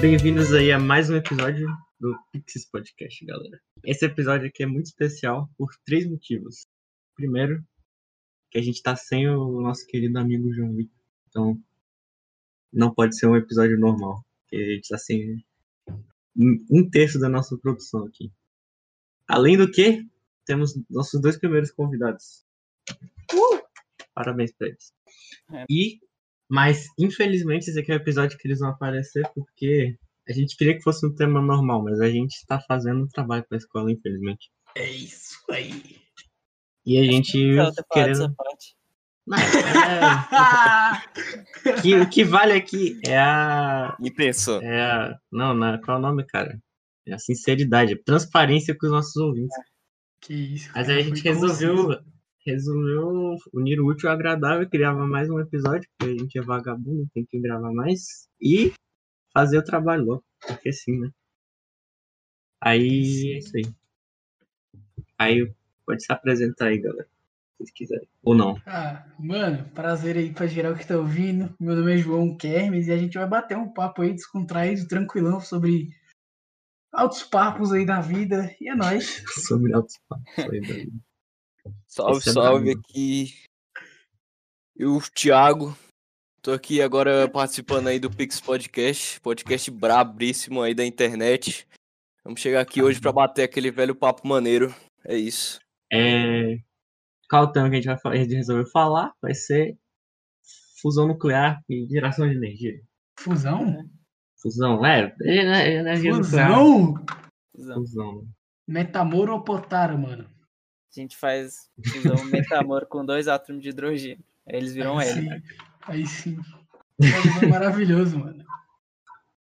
Bem-vindos aí a mais um episódio do Pixis Podcast, galera. Esse episódio aqui é muito especial por três motivos. Primeiro, que a gente tá sem o nosso querido amigo João Vitor. Então, não pode ser um episódio normal. Porque a gente tá sem um terço da nossa produção aqui. Além do que, temos nossos dois primeiros convidados. Uh! Parabéns pra eles. É. E, mas, infelizmente, esse aqui é o episódio que eles vão aparecer porque a gente queria que fosse um tema normal, mas a gente tá fazendo um trabalho pra escola, infelizmente. É isso aí. E a gente falado querendo. essa parte. Mas, é, que, o que vale aqui é a. Intenção. É a não, na, qual é o nome, cara? É a sinceridade, a transparência com os nossos ouvintes. Que isso. Mas aí a gente resolveu, conciso. Resolveu unir o útil ao agradável, criava mais um episódio, porque a gente é vagabundo, tem que gravar mais, e fazer o trabalho logo, porque sim, né? Aí é isso aí. Aí pode se apresentar aí, galera, se vocês quiserem. Ou não. Ah, mano, prazer aí pra geral que tá ouvindo. Meu nome é João Kermes e a gente vai bater um papo aí descontraído, tranquilão sobre altos papos aí da vida. E é nóis. Sobre altos papos aí, galera. Salve, Esse salve aqui. Eu, Thiago. Tô aqui agora participando aí do Pix Podcast, podcast brabíssimo aí da internet. Vamos chegar aqui hoje pra bater aquele velho papo maneiro. É isso. É... Qual o tema que a gente, vai, a gente resolveu falar? Vai ser fusão nuclear e geração de energia. Fusão? Fusão, é, é, é energia nuclear. Fusão? Fusão. Fusão. Metamoro ou potara, mano? A gente faz fusão metamor com dois átomos de hidrogênio. Aí eles viram aí L. sim. Aí sim. É maravilhoso, mano.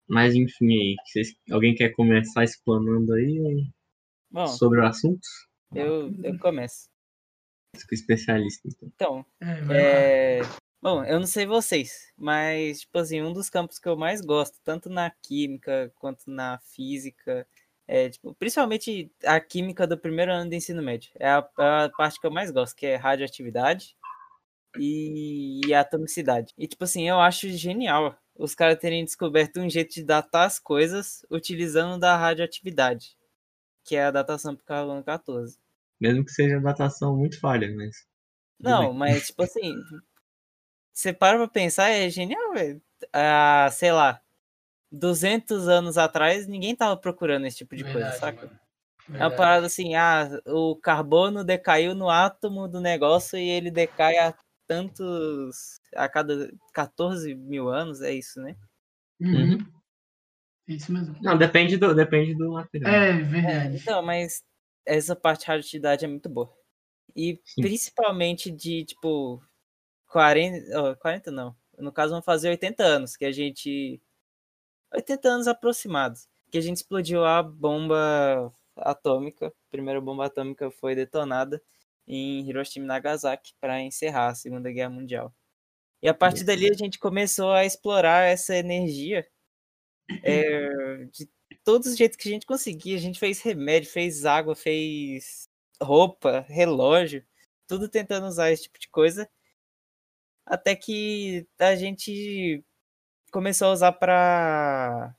Mas enfim aí, vocês, alguém quer começar explanando aí Bom, sobre o assunto? eu, eu começo. Com o especialista, então. Então, É, é... Bom, eu não sei vocês, mas, tipo assim, um dos campos que eu mais gosto, tanto na química quanto na física, é, tipo, principalmente a química do primeiro ano do ensino médio. É a, a parte que eu mais gosto, que é radioatividade e, e atomicidade. E, tipo assim, eu acho genial os caras terem descoberto um jeito de datar as coisas utilizando da radioatividade, que é a datação por carbono 14. Mesmo que seja datação muito falha, mas. Não, mas tipo assim, você para pra pensar, é genial, velho. Ah, sei lá, 200 anos atrás, ninguém tava procurando esse tipo de coisa, Verdade, saca? mano. É uma parada assim, ah, o carbono decaiu no átomo do negócio e ele decai a tantos, a cada 14 mil anos, é isso, né? Uhum. É Isso mesmo. Não, depende do, depende do material. É, É, verdade. então, mas essa parte de radioatividade é muito boa. E Sim. principalmente de, tipo, 40, ó, 40 não. No caso, vão fazer 80 anos, que a gente... 80 anos aproximados. Que a gente explodiu a bomba atômica. A primeira bomba atômica foi detonada em Hiroshima e Nagasaki para encerrar a Segunda Guerra Mundial. E a partir dali a gente começou a explorar essa energia é, de todos os jeitos que a gente conseguia. A gente fez remédio, fez água, fez roupa, relógio, tudo tentando usar esse tipo de coisa. Até que a gente começou a usar para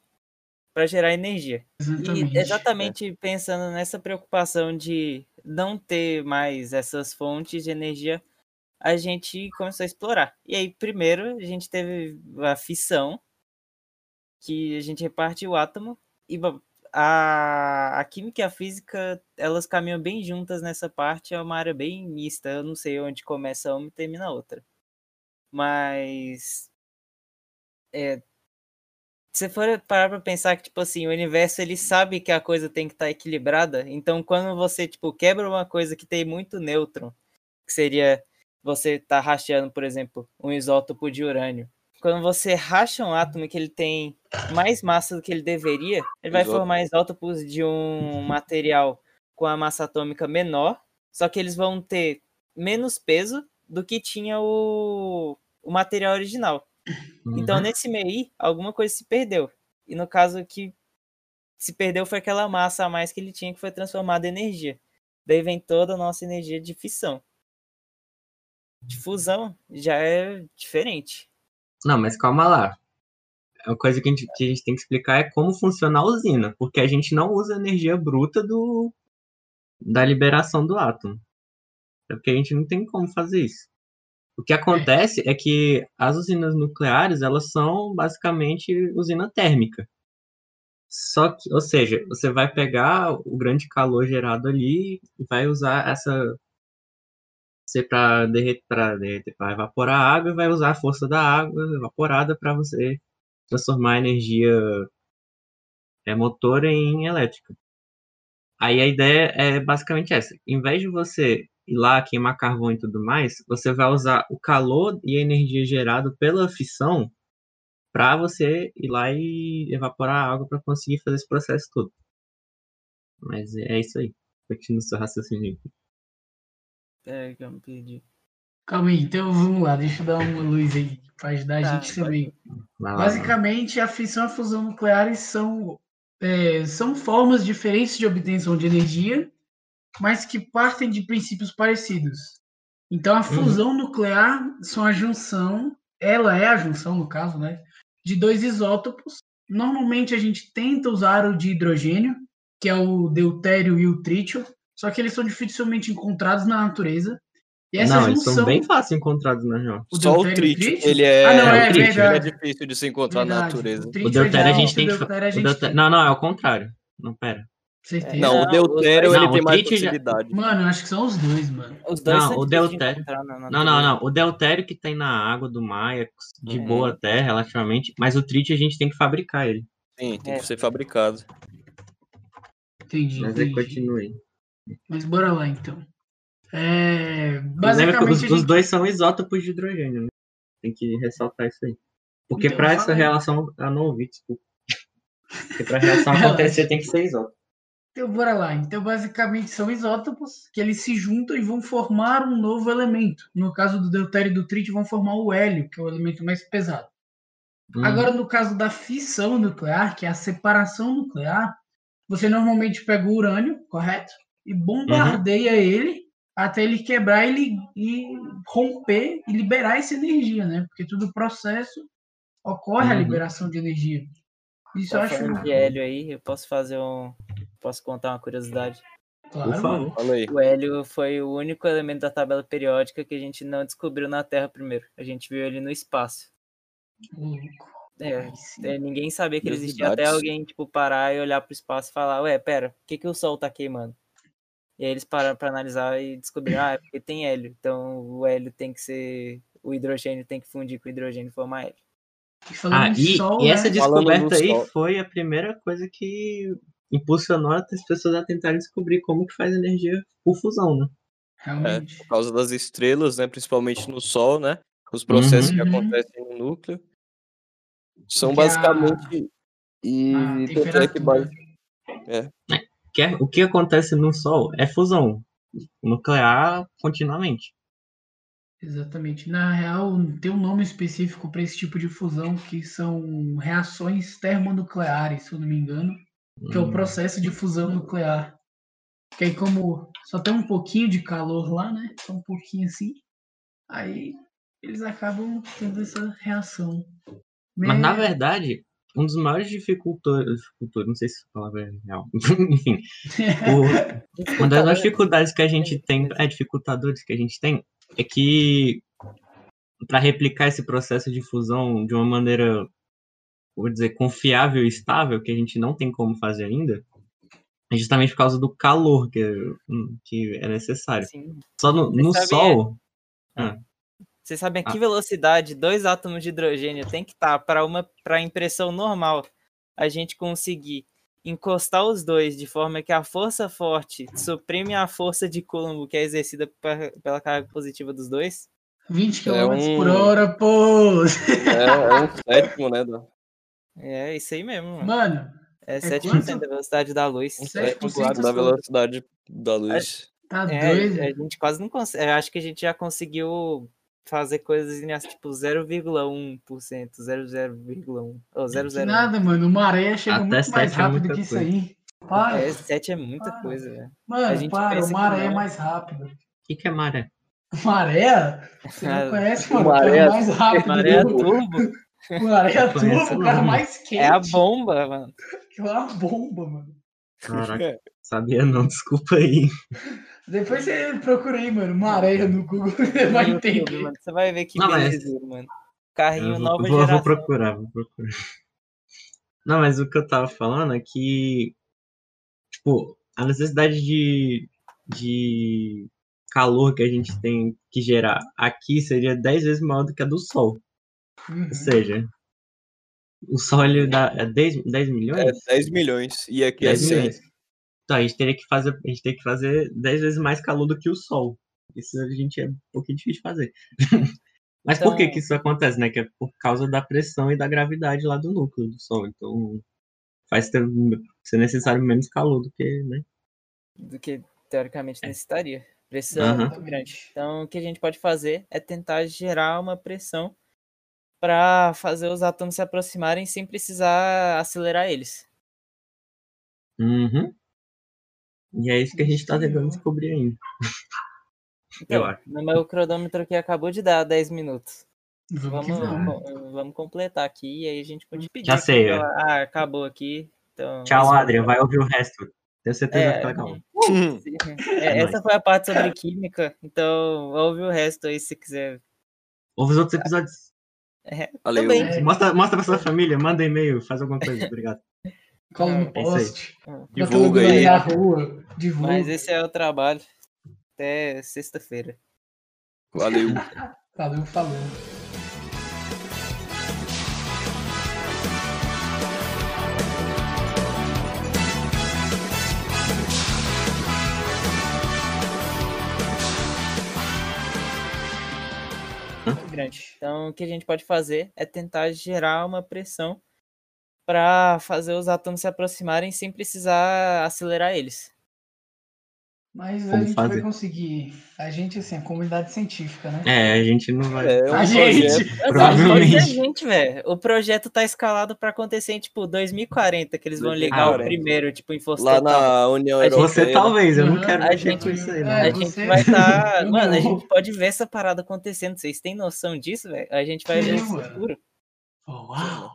para gerar energia. Exatamente. E exatamente pensando nessa preocupação de não ter mais essas fontes de energia, a gente começou a explorar. E aí, primeiro, a gente teve a fissão, que a gente reparte o átomo, e a, a química e a física, elas caminham bem juntas nessa parte, é uma área bem mista, eu não sei onde começa uma e termina a outra. Mas é, se for parar pra pensar que, tipo assim, o universo ele sabe que a coisa tem que estar equilibrada, então quando você, tipo, quebra uma coisa que tem muito nêutron, que seria você tá rachando, por exemplo, um isótopo de urânio. Quando você racha um átomo que ele tem mais massa do que ele deveria, ele vai Isótopo. formar isótopos de um material com a massa atômica menor, só que eles vão ter menos peso do que tinha o, o material original. Então, Uhum. nesse meio, alguma coisa se perdeu. E no caso que se perdeu foi aquela massa a mais que ele tinha que foi transformada em energia. Daí vem toda a nossa energia de fissão. De fusão já é diferente. Não, mas calma lá. a coisa que a, gente, que a gente tem que explicar é como funciona a usina, porque a gente não usa energia bruta do, da liberação do átomo. É porque a gente não tem como fazer isso. O que acontece é que as usinas nucleares, elas são basicamente usina térmica. Só que, ou seja, você vai pegar o grande calor gerado ali e vai usar essa você para derreter, para evaporar a água, vai usar a força da água evaporada para você transformar a energia é, motor em elétrica. Aí a ideia é basicamente essa. Em vez de você ir lá queimar carvão e tudo mais, você vai usar o calor e a energia gerado pela fissão para você ir lá e evaporar a água para conseguir fazer esse processo todo. Mas é isso aí. Continua o seu raciocínio. É, que eu me perdi. Calma aí, então vamos lá, deixa eu dar uma luz aí para ajudar a Tá, gente também. Vai Basicamente, a fissão e a fusão nucleares são, é, são formas diferentes de obtenção de energia, mas que partem de princípios parecidos. Então, a fusão nuclear são a junção, ela é a junção, no caso, né, de dois isótopos. Normalmente, a gente tenta usar o de hidrogênio, que é o deutério e o trítio, só que eles são dificilmente encontrados na natureza. E essa não, eles junção... são bem fácil encontrados na real. o Só o deutério e trítio, ele é, Ah, não, é o trítio, é difícil de se encontrar na Verdade. natureza. O O trítio deutério a é gente o tem que. deutério o gente deutério-. Não, não, é o contrário. Não, pera. Certeza. Não, o Não, deutério os- ele não, tem o mais trítio já-. Mano, eu acho que são os dois, mano. Os dois Não, o deutério- Não, não, não. O deutério que tem na água do mar é de Uhum. boa até, relativamente. Mas o trítio a gente tem que fabricar ele. Sim, tem É. que ser fabricado. Entendi, Mas aí entendi. continua aí. Mas bora lá, então. É, Lembra que basicamente, os, a os gente- dois são isótopos de hidrogênio, né? Tem que ressaltar isso aí. Porque Então, pra essa relação. Ah, não ouvi, desculpa. Porque pra reação Relaxa. acontecer tem que ser isótopo. Então, bora lá. Então, basicamente, são isótopos que eles se juntam e vão formar um novo elemento. No caso do deutério e do trítio, vão formar o hélio, que é o elemento mais pesado. Hum, Agora, no caso da fissão nuclear, que é a separação nuclear, você normalmente pega o urânio, correto? E bombardeia ele até ele quebrar ele, e romper e liberar essa energia, né? Porque todo processo ocorre a Uhum. liberação de energia. Isso eu Tá acho de hélio aí, eu posso fazer um. Posso contar uma curiosidade. claro, Por mano. favor. Fala aí. O hélio foi o único elemento da tabela periódica que a gente não descobriu na Terra primeiro. A gente viu ele no espaço. É, é, ninguém sabia que ele existia até alguém, tipo, parar e olhar pro espaço e falar, ué, pera, por que, que o Sol tá queimando? E aí eles pararam pra analisar e descobriram, ah, é porque tem hélio. Então o hélio tem que ser. O hidrogênio tem que fundir com o hidrogênio e formar hélio. E Ah, e, sol, e né? essa descoberta aí sol. foi a primeira coisa que impulsionou as pessoas a tentarem descobrir como que faz energia por fusão, né? Realmente. Por causa das estrelas, né? Principalmente no Sol, né? Os processos que Uhum. acontecem no núcleo. São Porque a- basicamente. E A tanto é que base- Que é- o que acontece no Sol é fusão nuclear continuamente. Exatamente. Na real, tem um nome específico para esse tipo de fusão que são reações termonucleares, se eu não me engano, que é o Hum, processo de fusão nuclear. Que aí, como só tem um pouquinho de calor lá, né? Só um pouquinho assim, aí eles acabam tendo essa reação. Mas na Né? verdade, um dos maiores dificultores, dificultores não sei se a palavra é real, enfim, o- uma das maiores dificuldades que a gente tem, é dificultadores que a gente tem, é que para replicar esse processo de fusão de uma maneira, vou dizer, confiável e estável, que a gente não tem como fazer ainda, é justamente por causa do calor que, é- que é necessário. Sim. Só no, no sabem- Sol, Vocês sabem a Ah. que velocidade dois átomos de hidrogênio tem que estar para uma para impressão normal a gente conseguir encostar os dois de forma que a força forte suprime a força de Coulomb que é exercida pe- pela carga positiva dos dois? 20 km É por um- hora, pô! É, é um sétimo, né? da- É isso aí mesmo. mano. Mano, É 7% quanto? da velocidade da luz. Um 7% sétimo da velocidade da luz. tá É, doido? a gente quase não consegue. Eu acho que a gente já conseguiu fazer coisas em tipo 0,1%, 00,1 ou Que 0,01. nada, mano. Uma areia chega Até muito mais é rápido muita que isso coisa. aí. Para. É, 7 é muita Para. coisa, velho. a Mano, gente para. pensa Uma que areia é mais rápido. o que, que é maré? Maré? Você não conhece, mano? maré Maré mais rápido. Maré do- turbo. O areia Conheço turva, o cara não. mais quente. É a bomba, mano. É uma bomba, mano. Caraca, sabia não, desculpa aí. Depois você procura aí, mano, uma areia no Google, você vai YouTube, entender. mano. Você vai ver que Não, mas- beleza, mano. Carrinho Eu vou, nova vou- vou geração. procurar, vou procurar. Não, mas o que eu tava falando é que, tipo, a necessidade de, de calor que a gente tem que gerar aqui seria 10 vezes maior do que a do Sol. Uhum. Ou seja, o Sol ele dá é 10, 10 milhões? É 10 milhões. E aqui é 10 100. milhões. Então a gente teria que fazer, a gente tem que fazer 10 vezes mais calor do que o Sol. Isso a gente é um pouquinho difícil de fazer. Mas por que Então- que isso acontece, né? Que é por causa da pressão e da gravidade lá do núcleo do Sol. Então faz ter, ser necessário menos calor do que, né? do que teoricamente necessitaria. Pressão Aham. muito grande. Então, o que a gente pode fazer é tentar gerar uma pressão para fazer os átomos se aproximarem sem precisar acelerar eles. Uhum. E é isso que a gente tá tentando descobrir ainda. Então, acho. no meu cronômetro aqui acabou de dar 10 minutos. Vamos que Vamos, vamos. co- vamos completar aqui e aí a gente pode pedir. Já sei, pra é. ela, Ah, acabou aqui. Então, Tchau, Adrian. Vai ouvir o resto. Tenho certeza que vai É, ficar legal. sim. É, essa foi a parte sobre química. Então, ouve o resto aí se quiser. Ouve os outros episódios. É, Valeu. também. É. Mostra, mostra pra sua família, manda e-mail, faz alguma coisa. Obrigado. Cola no bota Divulga aí. Na rua. Divulga. Mas esse é o trabalho. Até sexta-feira. Valeu. Valeu, falou. Então, o que a gente pode fazer é tentar gerar uma pressão para fazer os átomos se aproximarem sem precisar acelerar eles. Mas a Como gente fazer? vai conseguir. A gente, assim, a comunidade científica, né? É, a gente não vai. É um a gente. Provavelmente. Mas a gente, velho, o projeto tá escalado para acontecer em tipo 2040, que eles vão ligar o 2040. primeiro, tipo, em Lá na União A gente- Europeia. Você talvez, eu não Uhum. quero A gente- com isso aí, não. é, A gente você- vai estar. Eu Mano, a gente pode ver essa parada acontecendo. Vocês têm noção disso, velho? A gente vai ver o mano. futuro. Oh, uau!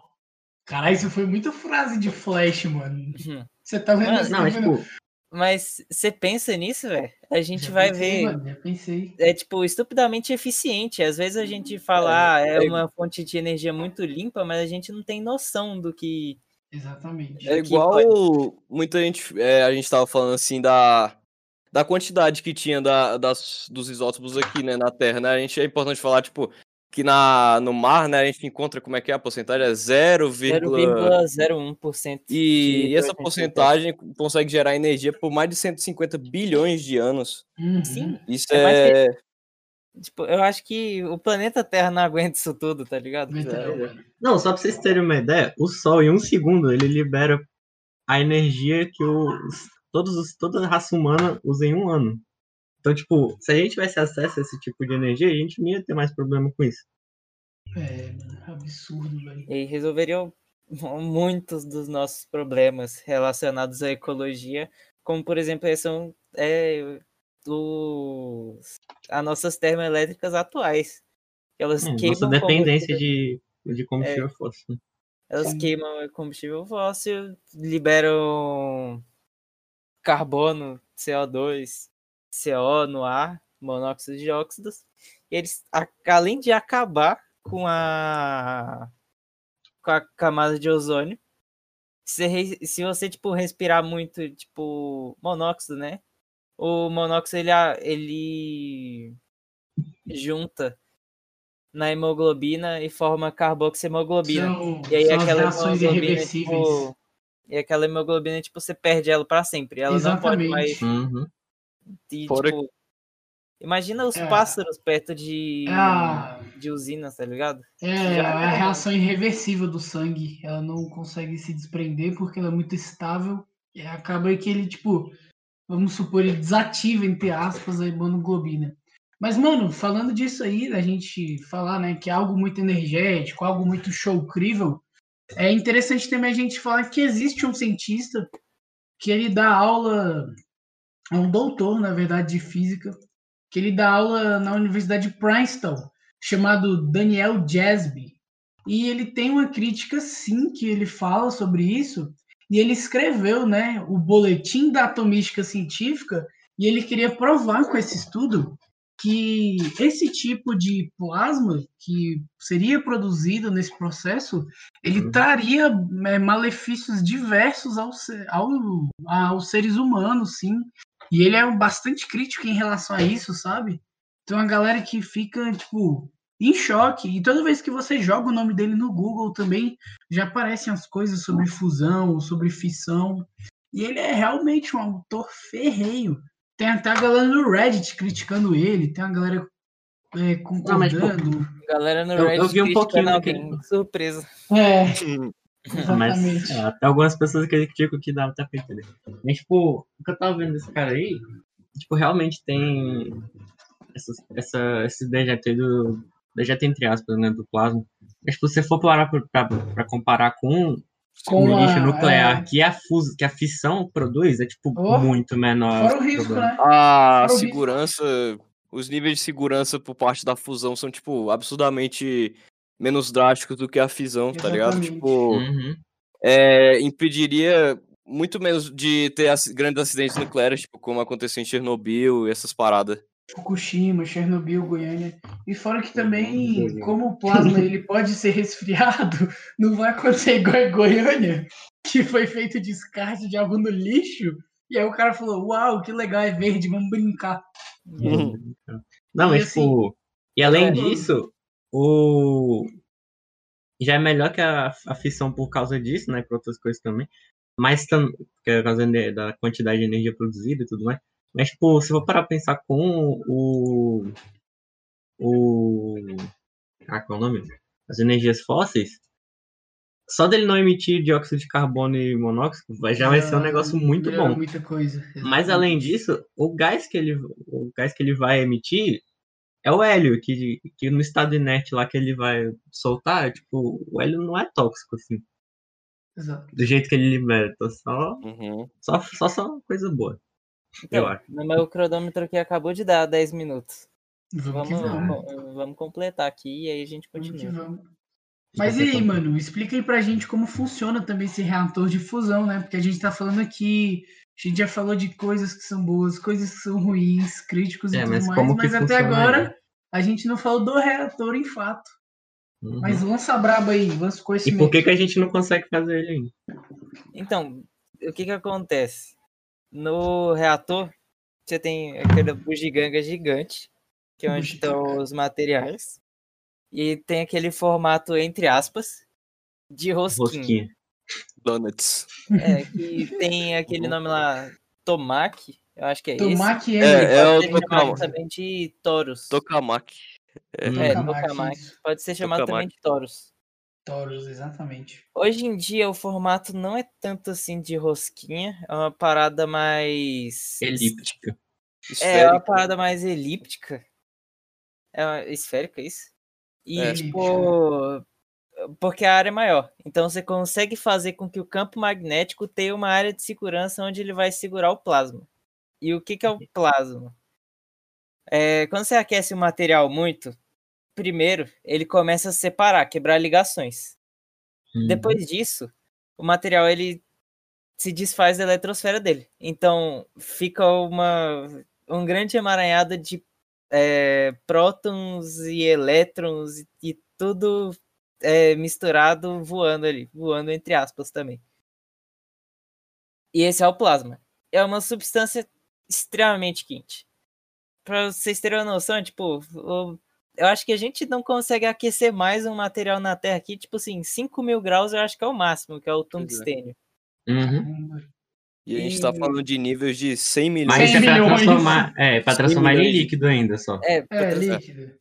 Caralho, isso foi muita frase de flash, mano. Uhum. Você tá vendo Mano, Não, tá vendo? tipo, Mas você pensa nisso, velho? A gente Já vai pensei, ver. Mano, já pensei. é tipo estupidamente eficiente. Às vezes a gente fala, ah, é é- uma fonte de energia muito limpa, mas a gente não tem noção do que. Exatamente. É igual muita gente. é, a gente tava falando assim da. Da quantidade que tinha da, das, dos isótopos aqui, né, na Terra, né? A gente é importante falar, tipo, que na, no mar, né, a gente encontra, como é que é a porcentagem? É 0, 0,01%. e de essa porcentagem consegue gerar energia por mais de 150 bilhões de anos. Uhum. Sim. Isso É mais é. Tipo, eu acho que o planeta Terra não aguenta isso tudo, tá ligado? Mano. não, só pra vocês terem uma ideia, o Sol em um segundo ele libera a energia que os, todos os, toda a raça humana usa em um ano. Então, tipo, se a gente tivesse acesso a esse tipo de energia, a gente não ia ter mais problema com isso. É, mano, absurdo, velho. E resolveriam muitos dos nossos problemas relacionados à ecologia, como por exemplo, são é, os, as nossas termoelétricas atuais. Elas É, queimam nossa dependência combustível- de, de combustível fóssil. Elas Sim. queimam combustível fóssil, liberam carbono, CO2, CO no ar, monóxido de óxidos. E eles, a- além de acabar com a, com a camada de ozônio, se, se você, tipo, respirar muito, tipo, monóxido, né? O monóxido, ele, a- ele junta na hemoglobina e forma carboxiemoglobina. São, E aí aquela hemoglobina, tipo, e aquela hemoglobina, tipo, você perde ela pra sempre. Ela não pode mais. Exatamente. Uhum. E, Fora tipo, imagina os É. pássaros perto de, É a, de usinas, tá ligado? é Já a era. reação irreversível do sangue. Ela não consegue se desprender porque ela é muito estável. E acaba que ele, tipo, vamos supor, ele desativa, entre aspas, a hemoglobina. Mas, mano, falando disso aí, da gente falar, né, que é algo muito energético, algo muito showcrível, é interessante também a gente falar que existe um cientista que ele dá aula, é um doutor, na verdade, de física, que ele dá aula na Universidade de Princeton, chamado Daniel Jasby. E ele tem uma crítica, sim, que ele fala sobre isso. E ele escreveu, né, o boletim da atomística científica. E ele queria provar com esse estudo que esse tipo de plasma que seria produzido nesse processo, ele Uhum. traria é, malefícios diversos ao, se- ao, aos seres humanos, sim. E ele é bastante crítico em relação a isso, sabe? Tem uma galera que fica, tipo, em choque. E toda vez que você joga o nome dele no Google também, já aparecem as coisas sobre fusão, sobre fissão. E ele é realmente um autor ferreiro. Tem até a galera no Reddit criticando ele, tem a galera é, concordando. Galera no Eu- eu Reddit vi um pouquinho alguém. Surpresa. É, Mas exatamente. é, até algumas pessoas criticam que dá até pra entender. Mas, tipo, o que eu tava vendo desse cara aí, tipo, realmente tem essa, essa, esse dejeto aí do. Dejeto entre aspas, né? Do plasma. Mas, tipo, se você for parar pra, pra, pra comparar com Com o lixo a- nuclear é. que, a fus, que a fissão produz, é, tipo, Oh, muito menor. Fora o risco, né? A Fora o risco. segurança, os níveis de segurança por parte da fusão são, tipo, absurdamente menos drásticos do que a fisão, tá ligado? Exatamente. Tipo, Uhum. é, impediria muito menos de ter grandes acidentes nucleares, tipo, como aconteceu em Chernobyl e essas paradas. Fukushima, Chernobyl, Goiânia. E fora que também, Uhum. como o plasma ele pode ser resfriado, não vai acontecer igual em Goiânia, que foi feito descarte de algo no lixo. E aí o cara falou, uau, que legal, é verde, vamos brincar. Uhum. Não, E mas, assim, tipo. E além é- disso, o. Já é melhor que a, a fissão por causa disso, né? Por outras coisas também. Mas tam, que é por causa da da quantidade de energia produzida e tudo mais. Mas, tipo, se for parar pra pensar com o. O. Ah, qual é o nome? As energias fósseis. Só dele não emitir dióxido de carbono e monóxido vai- já vai ser um negócio muito melhora bom. Muita coisa. Mas além disso, o gás que ele, o gás que ele vai emitir é o hélio, que, que no estado inerte lá que ele vai soltar, tipo, o hélio não é tóxico, assim, Exato. do jeito que ele libera. Então só, Uhum. só, só, só coisa boa. Eu Então, acho. no meu cronômetro aqui acabou de dar 10 minutos. Vamos, Vamos, que vamos. co- vamos completar aqui e aí a gente que continua. vamos. Mas e aí, mano, explica aí pra gente como funciona também esse reator de fusão, né? Porque a gente tá falando aqui, a gente já falou de coisas que são boas, coisas que são ruins, críticos e É, tudo mas mais, mas até funciona agora aí? a gente não falou do reator em fato. Uhum. Mas lança a braba aí, lança o E conhecimento. por que, que a gente não consegue fazer ele ainda? Então, o que que acontece? No reator, você tem aquela bugiganga gigante, que é onde estão os materiais, e tem aquele formato, entre aspas, de rosquinha. Rosquinha. Donuts. É, que tem aquele nome lá, Tomaki, eu acho que é esse. Tomate É, é, é o Tokamak. também de Toros. Tokamak. É, Tokamak, Tokamak. isso. Pode ser chamado também Tokamak. de Toros. Toros, exatamente. Hoje em dia o formato não é tanto assim de rosquinha, é uma parada mais. Elíptica. É, é uma parada mais elíptica. É uma- esférica isso? E É. tipo. Porque a área é maior. Então você consegue fazer com que o campo magnético tenha uma área de segurança onde ele vai segurar o plasma. E o que, que é o plasma? É, quando você aquece o material muito, primeiro ele começa a separar, quebrar ligações. Uhum. Depois disso, o material ele se desfaz da eletrosfera dele. Então fica uma um grande emaranhado de é, prótons e elétrons e, e tudo é, misturado voando ali, voando entre aspas também. E esse é o plasma. É uma substância extremamente quente. Para vocês terem uma noção, tipo, o- eu acho que a gente não consegue aquecer mais um material na Terra aqui, tipo assim, 5 mil graus eu acho que é o máximo, que é o tungstênio. Uhum. E a gente tá E- falando de níveis de 100 milhões. Mas 100 isso é pra milhões. transformar, é, pra 100 transformar ele em líquido ainda só. É, É, líquido.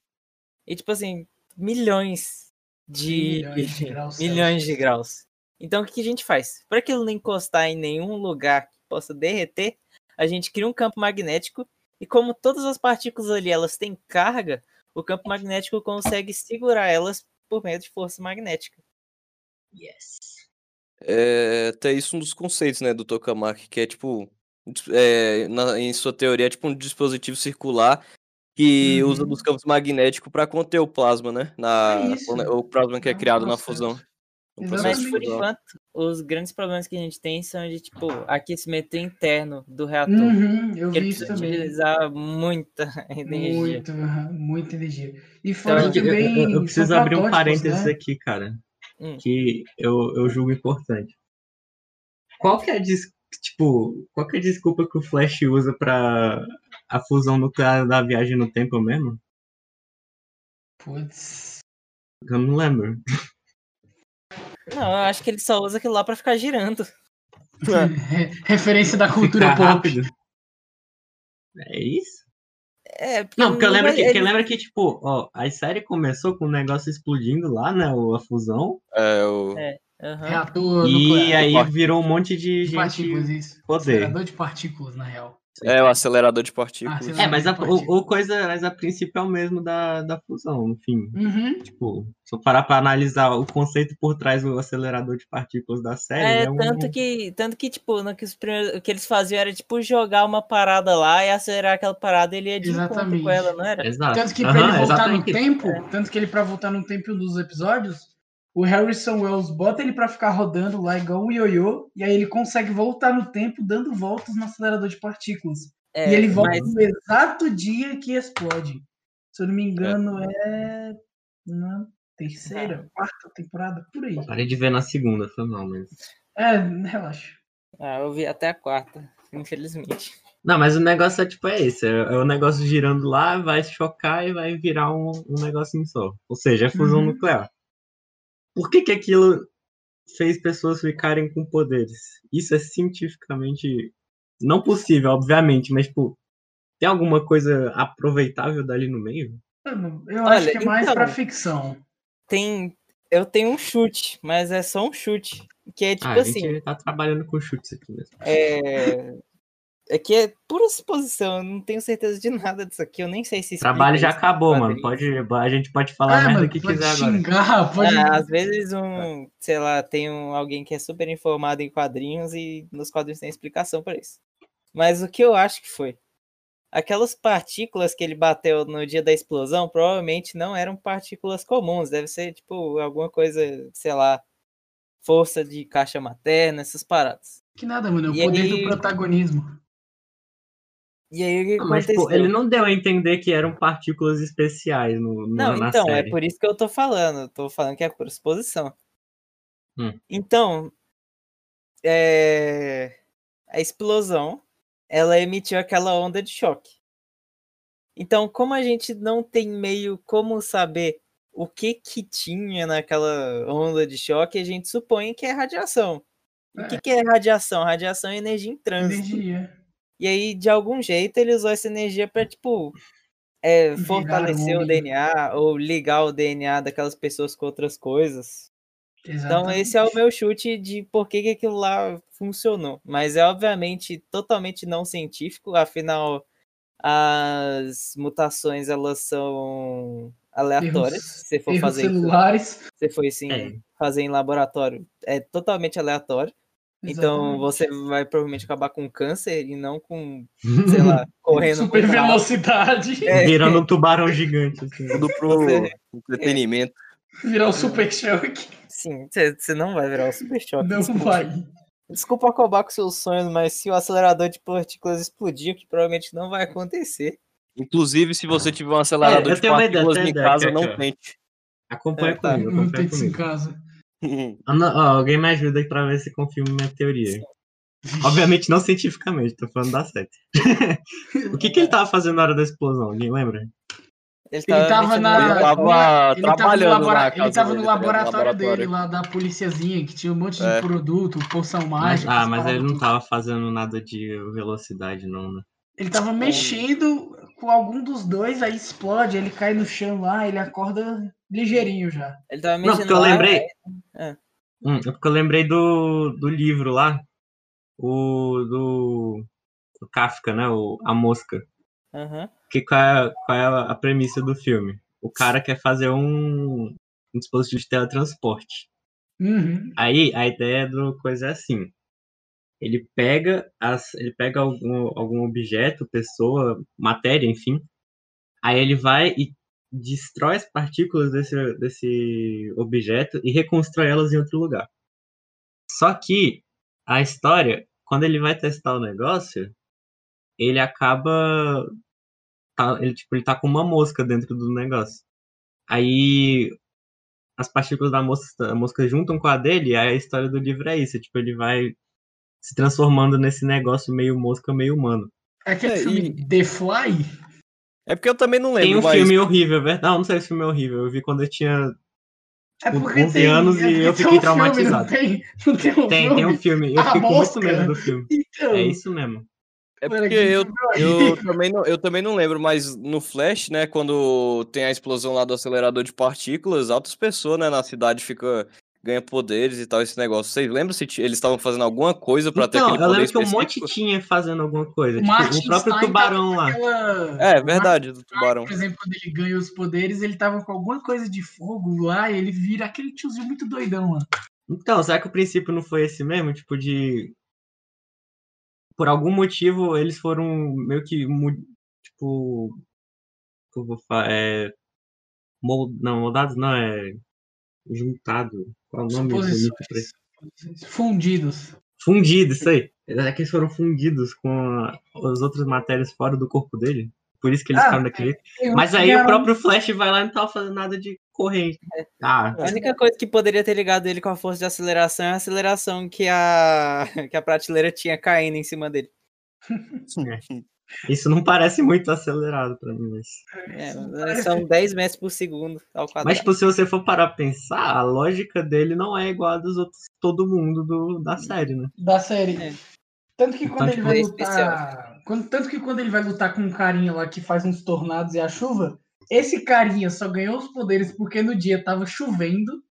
e tipo assim, milhões de Milhões de graus milhões de graus. Então o que a gente faz? Para aquilo não encostar em nenhum lugar que possa derreter, a gente cria um campo magnético e como todas as partículas ali elas têm carga, o campo magnético consegue segurar elas por meio de força magnética. Yes. É até isso um dos conceitos, né, do tokamak, que é tipo, é, na- em sua teoria, é tipo um dispositivo circular que Uhum. usa dos campos magnéticos para conter o plasma, né? Na, É o plasma que é É um criado na fusão. Mas por enquanto, os grandes problemas que a gente tem são de, tipo, aquecimento interno do reator. Uhum, eu que vi ele isso precisa também. utilizar muita energia. Muito, muita energia. E fora Então, Eu, eu- também. eu- eu preciso abrir um parênteses né? aqui, cara. Hum. Que eu, eu julgo importante. Qual que é a des- tipo, qual que é a desculpa que o Flash usa pra a fusão nuclear da viagem no tempo mesmo? Putz. Eu não lembro. Não, eu acho que ele só usa aquilo lá pra ficar girando. Re- Referência da cultura Ficar pop. rápido. É isso? É, Não, porque eu lembro vai- que, ele- lembra que, tipo, ó, a série começou com o negócio explodindo lá, né? o- A fusão. É, o... É. Aham. Reator E nuclear. aí virou um monte de de partículas, gente isso. poder. Acelerador de partículas, na real. É o acelerador de partículas. Ah, É, mas a, o, Partículas. o coisa, mas a princípio é o mesmo da, da fusão, enfim. Uhum. Tipo, se eu parar pra analisar o conceito por trás do acelerador de partículas da série, É, é um... tanto que, tanto que, tipo, no que os primeiros, o que eles faziam era, tipo, jogar uma parada lá e acelerar aquela parada e ele ia de encontro Exatamente. com ela, não era? Exato. Tanto que pra Aham, ele voltar no exatamente. tempo, É. tanto que ele pra voltar no tempo dos episódios, o Harrison Wells bota ele pra ficar rodando lá igual um ioiô, e aí ele consegue voltar no tempo dando voltas no acelerador de partículas. É, e ele volta mas- no exato dia que explode. Se eu não me engano, é na terceira, quarta temporada, por aí. Parei de ver na segunda, foi mal, mas... É, relaxa. Ah, eu vi até a quarta, infelizmente. Não, mas o negócio é tipo, é esse, é, é o negócio girando lá, vai chocar e vai virar um, um negocinho só. Ou seja, é fusão Uhum. nuclear. Por que que aquilo fez pessoas ficarem com poderes? Isso é cientificamente não possível, obviamente, mas tipo, tem alguma coisa aproveitável dali no meio? Mano, Eu Olha, acho que é mais então- pra ficção. Tem. Eu tenho um chute, mas é só um chute. Que é tipo ah, a assim. gente tá trabalhando com chutes aqui mesmo. É. É que é pura suposição, eu não tenho certeza de nada disso aqui. Eu nem sei se. O trabalho já acabou, mano. Pode, a gente pode falar a É, merda mano, que pode quiser agora. xingar, pode. Ah, às vezes um, sei lá, tem um, alguém que é super informado em quadrinhos e nos quadrinhos tem explicação para isso. Mas o que eu acho que foi? Aquelas partículas que ele bateu no dia da explosão provavelmente não eram partículas comuns, deve ser tipo alguma coisa, sei lá, força de caixa materna, essas paradas. Que nada, mano. É o E poder aí- do protagonismo. E aí Ah, Mas, pô, ele não deu a entender que eram partículas especiais no, no- Não, então, série. é por isso que eu tô falando. Tô falando que é por exposição. Hum. Então, é, a explosão, ela emitiu aquela onda de choque. Então, como a gente não tem meio como saber o que que tinha naquela onda de choque, a gente supõe que é radiação. E O que, É. que é radiação? Radiação é energia em trânsito. Energia. E aí, de algum jeito, ele usou essa energia para, tipo, é, fortalecer o homem. DNA ou ligar o DNA daquelas pessoas com outras coisas. Então, Exatamente. esse é o meu chute de por que, que aquilo lá funcionou. Mas é, obviamente, totalmente não científico, afinal, as mutações, elas são aleatórias. Erros- se você for fazer celulares. se você for, assim, É. fazer em laboratório, é totalmente aleatório. Então, você vai provavelmente acabar com câncer e não com, sei lá, correndo Super velocidade. É. Virando um tubarão gigante. assim. Tudo pro Você- entretenimento. Virar o super choque. Sim, você não vai virar o super choque. Não desculpa. vai. Desculpa acabar com seus sonhos, mas se o acelerador de partículas explodir, o que provavelmente não vai acontecer. Inclusive, se você tiver um acelerador É, de ideia, partículas tenho em ideia, casa, não tente. Acompanha É, tá. comigo, Não isso em casa. Não, ó, alguém me ajuda aí pra ver se confirma minha teoria. Obviamente não cientificamente, tô falando da sete. o que, que ele tava fazendo na hora da explosão? Alguém lembra? Ele Ele tava mexendo na. no- Ele tava ele tava no trabalhando labora- na Ele tava dele, no ligado? laboratório, laboratório. dele, lá da policiazinha, que tinha um monte de É. produto, poção Mas- mágica. ah, mas ele não tava fazendo nada de velocidade, não, né? Ele tava mexendo com algum dos dois, aí explode, ele cai no chão lá, ele acorda ligeirinho já. Ele tava Não, porque eu lá, lembrei. é. Hum, é porque eu lembrei do, do livro lá. O do, do Kafka, né? O, a Mosca. Aham. Que qual é, qual é a premissa do filme? O cara quer fazer um, um dispositivo de teletransporte. Uhum. Aí a ideia do coisa é assim. Ele pega as, ele pega algum, algum objeto, pessoa, matéria, enfim. Aí ele vai e destrói as partículas desse, desse objeto e reconstrói elas em outro lugar. Só que a história, quando ele vai testar o negócio, ele acaba. Tá, ele, tipo, ele tá com uma mosca dentro do negócio. Aí as partículas da mosca, a mosca juntam com a dele, e aí a história do livro é isso. Tipo, ele vai se transformando nesse negócio meio mosca, meio humano. Aquele É, filme e- The Fly? É porque eu também não lembro, Tem um mas... filme horrível, é verdade? Não, não sei se o filme é horrível. Eu vi quando eu tinha. É Com porque 11 tem, anos é e eu fiquei um filme, traumatizado. não tem, não tem um Tem, filme? tem um filme. Eu fiquei com muito medo do filme. Então, É isso mesmo. É porque eu, filme é eu, também não, eu também não lembro, mas no Flash, né, quando tem a explosão lá do acelerador de partículas, altas pessoas, né, na cidade fica ganha poderes e tal, esse negócio. Vocês lembram se eles estavam fazendo alguma coisa pra ter Então, aquele eu poder lembro que um monte tinha fazendo alguma coisa. O Tipo, o próprio Stein tubarão lá. Aquela... É, o verdade, do tubarão. Por exemplo, quando ele ganha os poderes, ele tava com alguma coisa de fogo lá e ele vira aquele tiozinho muito doidão lá. Então, será que o princípio não foi esse mesmo? Tipo, de. Por algum motivo, eles foram meio que. Tipo. que eu vou falar? É. Mold... Não, moldados não, é. Juntado. Qual é o nome bonito pra isso? Suposições. Fundidos. Fundido, isso aí. É que eles foram fundidos com as outras matérias fora do corpo dele. Por isso que eles Ah, ficaram daquele jeito. Eu Mas aí o próprio Flash vai lá e não tava fazendo nada de corrente. Ah, A única coisa que poderia ter ligado ele com a força de aceleração é a aceleração que a, que a prateleira tinha caindo em cima dele. isso não parece muito acelerado pra mim, mas. É, são 10 metros por segundo ao quadrado. Mas, tipo, se você for parar pra pensar, a lógica dele não é igual a dos outros, todo mundo do, da série, né? da série. É. Tanto que Então, quando ele tipo, vai é lutar. Quando, tanto que quando ele vai lutar com um carinha lá que faz uns tornados e a chuva, esse carinha só ganhou os poderes porque no dia tava chovendo.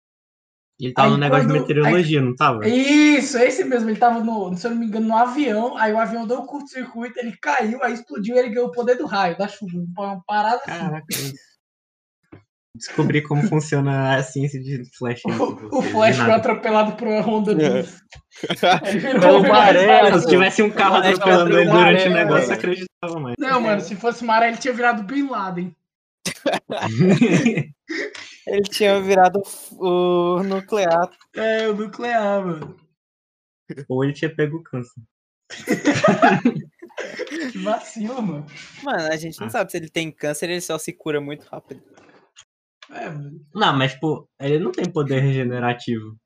Ele tava Aí no negócio de quando- meteorologia, não tava? Isso, esse mesmo. Ele tava no, se eu não me engano, no avião. Aí o avião deu um curto-circuito, ele caiu, aí explodiu e ele ganhou o poder do raio, da chuva. Uma parada assim. Caraca, é isso. Descobri como funciona a ciência de Flash. aí, O, de o Flash foi atropelado por uma onda É. dupla. Ele virou Pelo um maré, raio. Se tivesse um carro atropelando ele durante o negócio, eu acreditava mais. Não, mano, se fosse maré, ele tinha virado Bin Laden. Ele tinha virado o nuclear. É, o nuclear, mano. Ou ele tinha pego câncer. Que vacilo, mano. Mano, a gente não Ah. sabe se ele tem câncer, ele só se cura muito rápido. É, mano. Não, mas, tipo, ele não tem poder regenerativo.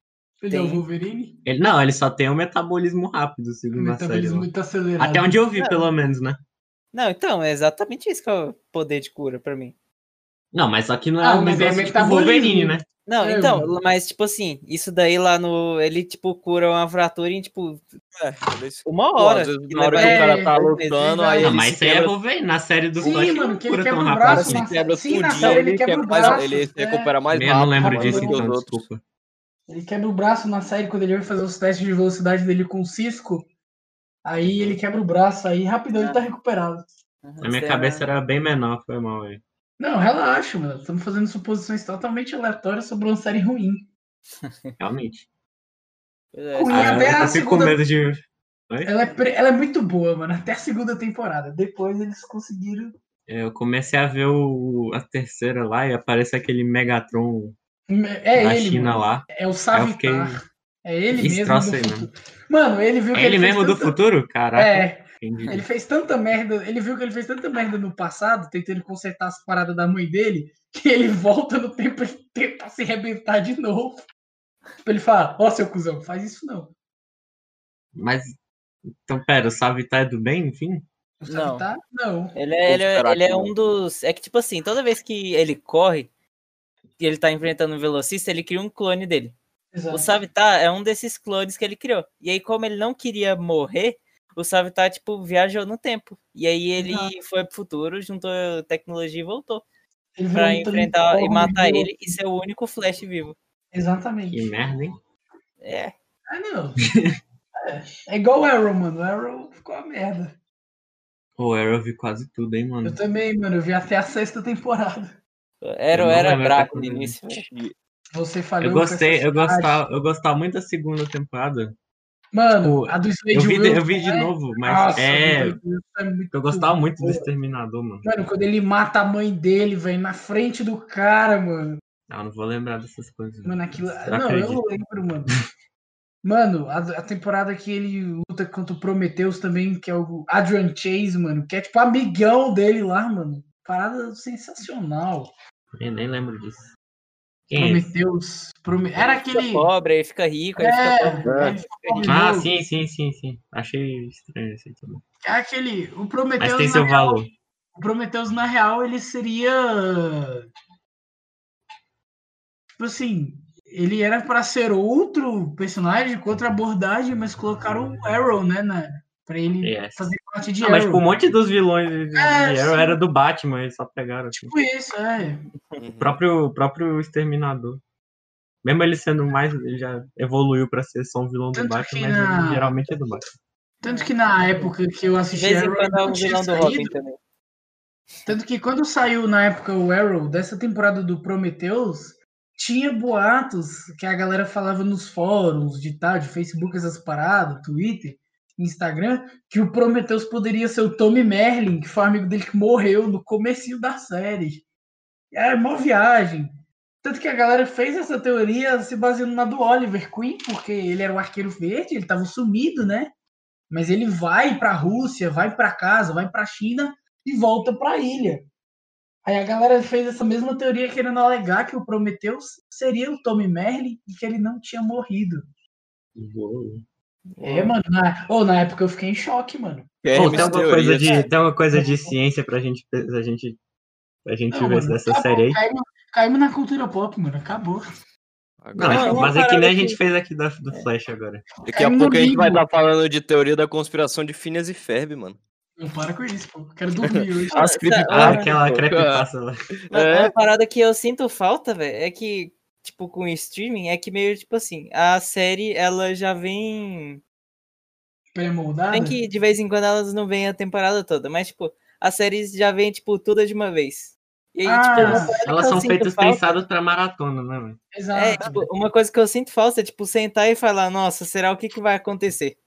Ele é o Tem. Wolverine? Ele, não, ele só tem um metabolismo rápido, O segundo a série. metabolismo muito acelerado. Até onde eu vi, Não. pelo menos, né? Não, então, é exatamente isso que é o poder de cura pra mim. Não, mas só que não é Ah, um mas é negócio tipo metabolismo. Wolverine, né? Não, É, então, mano. mas tipo assim, isso daí lá no. Ele, tipo, cura uma fratura em, tipo, É, uma Pô, hora. vezes, que na hora que o cara É, tá lutando, aí Não, ele mas isso aí é Wolverine. Na série do Sim, Flash mano, que ele cura tão rápido assim. se quebra Sim, na tudinho, série ele ele, quebra quebra o mais- braço, ele se é. recupera mais Eu rápido. não lembro disso, então, desculpa. Ele quebra o braço na série quando ele vai fazer os testes de velocidade dele com o Cisco. Aí ele quebra o braço, aí rapidão ele tá recuperado. Na minha cabeça era bem menor, foi mal aí. Não, relaxa, mano. Estamos fazendo suposições totalmente aleatórias sobre uma série ruim. Realmente. É, Ruim Ah, até eu a fico com segunda- medo de. Ela é, pre- ela é muito boa, mano. Até a segunda temporada. Depois eles conseguiram. É, Eu comecei a ver o... a terceira lá e aparece aquele Megatron É da ele, China mano. lá. É o eu fiquei. Savitar. É ele mesmo do aí futuro. Mano, ele viu que É ele fez mesmo do tanta- futuro? Caraca. É, entendi. ele fez tanta merda. Ele viu que ele fez tanta merda no passado, tentando consertar as paradas da mãe dele, que ele volta no tempo e tenta se arrebentar de novo. Pra ele falar, ó, seu cuzão, faz isso não. Mas. Então, pera, o Savitar é do bem, enfim? O Não. Savitar, não. Ele é, ele, é, ele é não? um dos. É que, tipo assim, toda vez que ele corre e ele tá enfrentando um velocista, ele cria um clone dele. O Exato. Savitar é um desses clones que ele criou. E aí, como ele não queria morrer, o Savitar, tipo, viajou no tempo. E aí ele foi pro futuro, juntou tecnologia e voltou. Ele Pra enfrentar e matar ele e ser o único Flash vivo. Exatamente. Que merda, hein? É. Ah, não. é, é igual o Arrow, mano. O Arrow ficou uma merda. O Arrow eu vi quase tudo, hein, mano. Eu também, mano. Eu vi até a sexta temporada. Eu não era brabo no início. velho. Você falou. Eu gostei, eu gostava, eu gostava muito da segunda temporada. Mano, Tipo, a do Eu Slade vi, Wilson, eu vi de né? novo, mas Nossa, é. Deus, é Eu gostava muito do bom. Exterminador, mano. Mano, quando ele mata a mãe dele, velho, na frente do cara, mano. Ah, não vou lembrar dessas coisas. Mano, aquilo. Eu não, acredito. eu lembro, mano. Mano, a, a temporada que ele luta contra o Prometheus também, que é o Adrian Chase, mano, que é tipo amigão dele lá, mano. Parada sensacional. Eu nem lembro disso. Quem é esse? Prometheus. Prome... Era Ele fica aquele. pobre, aí fica rico, aí É, fica pobre. ele fica pobre Ah, novo. sim, sim, sim, sim. Achei estranho esse aí também. É aquele. O Mas Prometheus. tem na seu real, valor. o Prometheus, na real, ele seria. Tipo assim, ele era pra ser outro personagem com outra abordagem, mas colocaram o Arrow, né? Na, pra ele Yes. fazer parte de mas Arrow. tipo, um monte dos vilões de, de É, Arrow sim. era do Batman, eles só pegaram assim. Tipo isso, é. O próprio, o próprio Exterminador. Mesmo ele sendo mais. Ele já evoluiu pra ser só um vilão do Tanto Batman, que mas na- ele geralmente é do Batman. Tanto que na época que eu De assisti vez em Arrow, quando é não o tinha vilão do. Robin também. Tanto que quando saiu na época o Arrow, dessa temporada do Prometheus, tinha boatos que a galera falava nos fóruns de tal, de Facebook, essas paradas, Twitter, Instagram, que o Prometheus poderia ser o Tommy Merlin, que foi amigo dele que morreu no comecinho da série. É mó viagem. Tanto que a galera fez essa teoria se baseando na do Oliver Queen, porque ele era o arqueiro verde, ele estava sumido, né? Mas ele vai para a Rússia, vai para casa, vai para a China e volta para a ilha. Aí a galera fez essa mesma teoria querendo alegar que o Prometheus seria o Tommy Merlin e que ele não tinha morrido. É, mano. Na, oh, na época eu fiquei em choque, mano. É, Pô, tem, alguma coisa de, tem alguma coisa de ciência pra gente, pra gente, pra gente Não, ver mano, dessa acabou, série aí? Caímos, caímos na cultura pop, mano. Acabou. Não, Agora, é- uma mas é que nem a que- gente fez aqui da, do Flash agora. daqui a pouco a gente vai estar falando de teoria da conspiração de Phineas e Ferb, mano. Não para com isso, pô. Quero dormir hoje. As Tá. Ah, aquela creepypasta lá. É. uma parada que eu sinto falta, velho, é que, tipo, com o streaming, é que meio, tipo assim, a série, ela já vem... Pré-moldada. Tem que, de vez em quando, elas não vêm a temporada toda, mas, tipo, as séries já vem, tipo, todas de uma vez. E aí, Ah, tipo, Elas são feitas falta- pensadas pra maratona, né, mano? Exato. É, tipo, uma coisa que eu sinto falta é, tipo, sentar e falar, nossa, será o que que vai acontecer?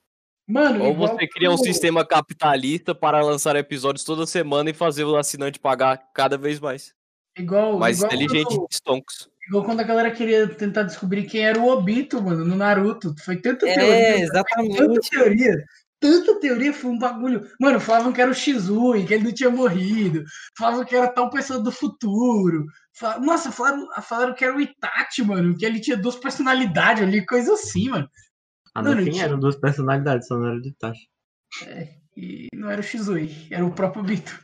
Mano, Ou você cria um sistema capitalista para lançar episódios toda semana e fazer o assinante pagar cada vez mais. Igual, Mais igual inteligente quando- que Stonks. Igual quando a galera queria tentar descobrir quem era o Obito, mano, no Naruto. Foi tanta É, teoria. Tanta exatamente. teoria. Tanta teoria foi um bagulho. Mano, falavam que era o Shizui, que ele não tinha morrido. Falavam que era tal pessoa do futuro. Fa- Nossa, falaram, falaram que era o Itachi, mano, que ele tinha duas personalidades ali, coisa assim, mano. Ah, Não, no não fim tinha- eram duas personalidades, só não era de taxa. E não era o Shizui, era o próprio Obito.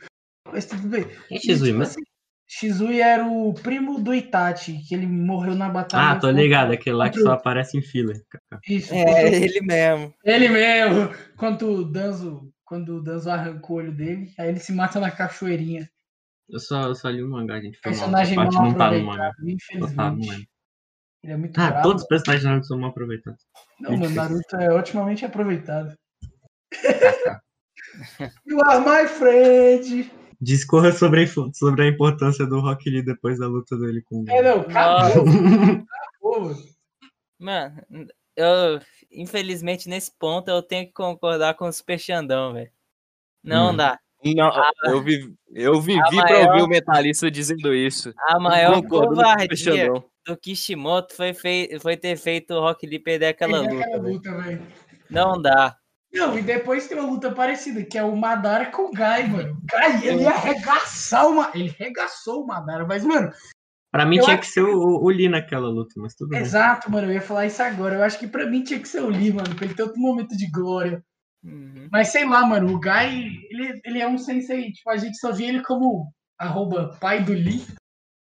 Mas tudo bem. Quem é Shizui, Tipo mas... assim, Shizui era o primo do Itachi, que ele morreu na batalha. Ah, tô contra- ligado, aquele lá que só aparece em filler. Isso, É, ele mesmo. Ele mesmo, quando o Danzo, quando o Danzo arranca o olho dele, aí ele se mata na cachoeirinha. Eu só, eu só li o mangá, gente. Foi. Personagem mal não tá no mangá. tá infelizmente. mangá. Ele é muito Ah, bravo. todos os personagens de Naruto são mal aproveitados. Não, mano, Naruto é otimamente aproveitado. Kaká. You are my friend! Discorra sobre a, sobre a importância do Rock Lee depois da luta dele com o. É, não, acabou, acabou, mano. Eu, infelizmente, nesse ponto, eu tenho que concordar com o Super Xandão, velho. Não Hum. dá. Não, eu, vi, eu vivi A pra maior- ouvir o metalista dizendo isso. A maior covardia Xandão. do Kishimoto foi, fei- foi ter feito o Rock Lee perder aquela luta, aquela luta, velho. Não dá. Não, e depois tem uma luta parecida, que é o Madara com o Gai, mano. O Gai, ele ia arregaçar uma. Ele arregaçou o Madara, mas, mano, Pra mim tinha acho que ser o, o Lee naquela luta, mas tudo bem. exato, mano, eu ia falar isso agora. Eu acho que pra mim tinha que ser o Lee, mano, pra ele ter outro momento de glória. Uhum. Mas sei lá, mano, o Gai, ele, ele é um sensei. Tipo, a gente só via ele como arroba pai do Lee.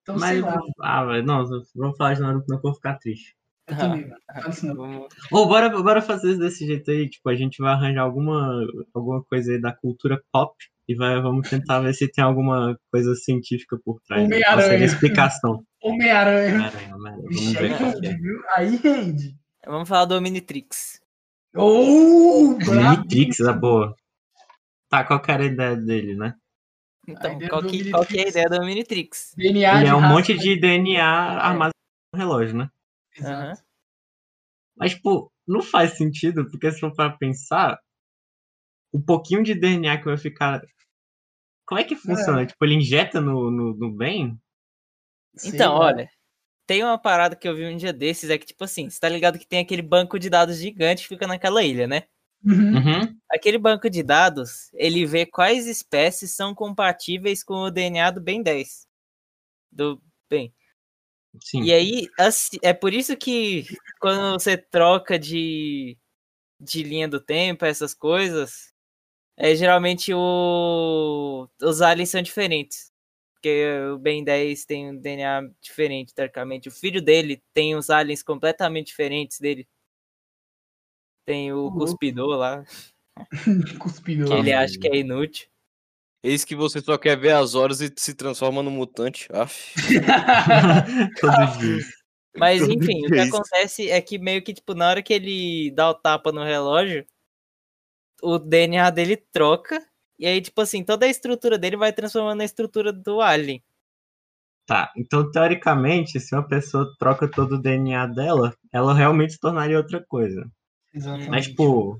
Então, sei Mas, lá. ah, velho, não, vamos falar de Naruto, não que eu vou ficar triste. Também, mano. Ou bora, bora fazer desse jeito aí, tipo, a gente vai arranjar alguma, alguma coisa aí da cultura pop e vai, vamos tentar ver se tem alguma coisa científica por trás. né? Homem-Aranha. Consegue explicação. Homem-Aranha. Vamos ver é. viu? Aí rende. Vamos falar do Omnitrix. Oh. Omnitrix, a boa. Tá, qual que era a ideia dele, né? Então, qual que, qual que é a ideia do Omnitrix? DNA Ele é um raça. monte de DNA armazenado no relógio, né? Exato. Mas, tipo, não faz sentido, porque se for pra pensar, o pouquinho de DNA que vai ficar. Como é que funciona? Tipo, ele injeta no, no, no bem? Então, lá. olha, tem uma parada que eu vi um dia desses, é que, tipo assim, você tá ligado que tem aquele banco de dados gigante que fica naquela ilha, né? Uhum. Uhum. Aquele banco de dados, ele vê quais espécies são compatíveis com o DNA do Ben 10. Do bem. Sim. E aí, assim, é por isso que quando você troca de, de linha do tempo, essas coisas, é, geralmente o, os aliens são diferentes. Porque o Ben 10 tem um DNA diferente, teoricamente. O filho dele tem uns aliens completamente diferentes dele. Tem o Uhum. Cuspidor lá, Cuspido que lá. ele acha que é inútil. Eis que você só quer ver as horas e se transforma no mutante. Aff. Os dias. Mas Todo enfim, o que dia isso. acontece é que meio que, tipo, na hora que ele dá o tapa no relógio, o DNA dele troca. E aí, tipo assim, toda a estrutura dele vai transformando na estrutura do Alien. Tá, então teoricamente, se uma pessoa troca todo o DNA dela, ela realmente se tornaria outra coisa. Exatamente. Mas, tipo.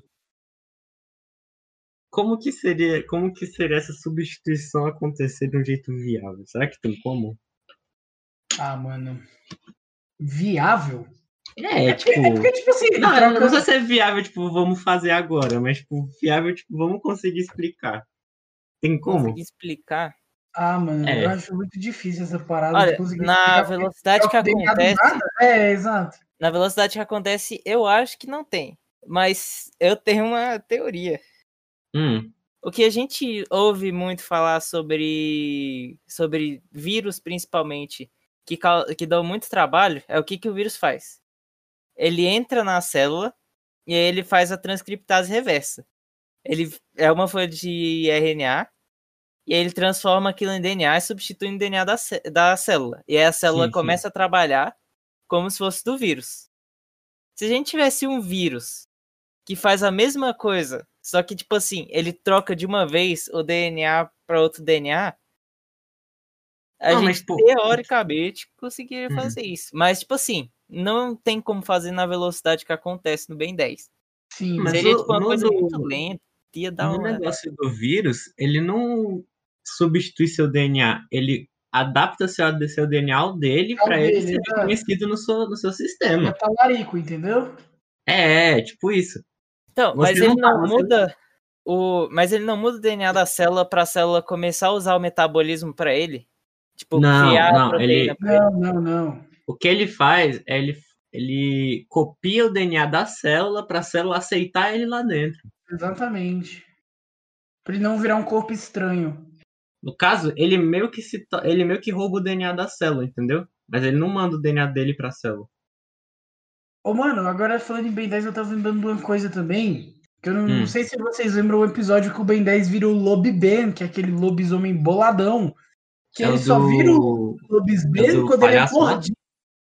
Como que seria, como que seria essa substituição acontecer de um jeito viável? Será que tem como? Ah, mano. Viável? É, É porque, é porque, tipo assim, Não, troca- não precisa ser viável, tipo, vamos fazer agora, mas, tipo, viável, tipo, vamos conseguir explicar. Tem como? Consegui explicar. Ah, mano, É. eu acho muito difícil essa parada. Olha, de conseguir na velocidade que acontece, nada. É, exato. na velocidade que acontece, eu acho que não tem. Mas eu tenho uma teoria. Hum, O que a gente ouve muito falar sobre, sobre vírus, principalmente, que, que dão muito trabalho, é o que, que o vírus faz. Ele entra na célula e aí ele faz a transcriptase reversa. Ele é uma folha de RNA e aí ele transforma aquilo em DNA e substitui no DNA da, da célula. E aí a célula Sim, sim. começa a trabalhar como se fosse do vírus. Se a gente tivesse um vírus que faz a mesma coisa, só que, tipo assim, ele troca de uma vez o DNA para outro DNA. A Não, mas, gente, pô, teoricamente, conseguiria Uhum. fazer isso. Mas, tipo assim, não tem como fazer na velocidade que acontece no Ben 10. Sim, Mas Seria, o- tipo, uma coisa do- muito lenta. Ia dar no uma... negócio do vírus, ele não substitui seu DNA, ele adapta seu, seu DNA ao dele Ao pra ele dele, ser exato. reconhecido no seu, no seu é sistema. talarico, entendeu? É, é, tipo isso. Então, Você mas não ele não você- muda o, mas ele não muda o DNA da célula para a célula começar a usar o metabolismo para ele. Tipo, Não, criar não, a proteína ele- pra ele. Não, não, não. O que ele faz é ele, ele copia o DNA da célula pra célula aceitar ele lá dentro. Exatamente. Pra ele não virar um corpo estranho. No caso, ele meio que se ele meio que rouba o DNA da célula, entendeu? Mas ele não manda o DNA dele pra célula. Ô, mano, agora falando em Ben 10, eu tava lembrando de uma coisa também. Que eu não, Hum. não sei se vocês lembram o episódio que o Ben 10 vira o Lobben, que é aquele lobisomem boladão. Que É ele o só do- vira o Lobisomem é do quando ele é mordido.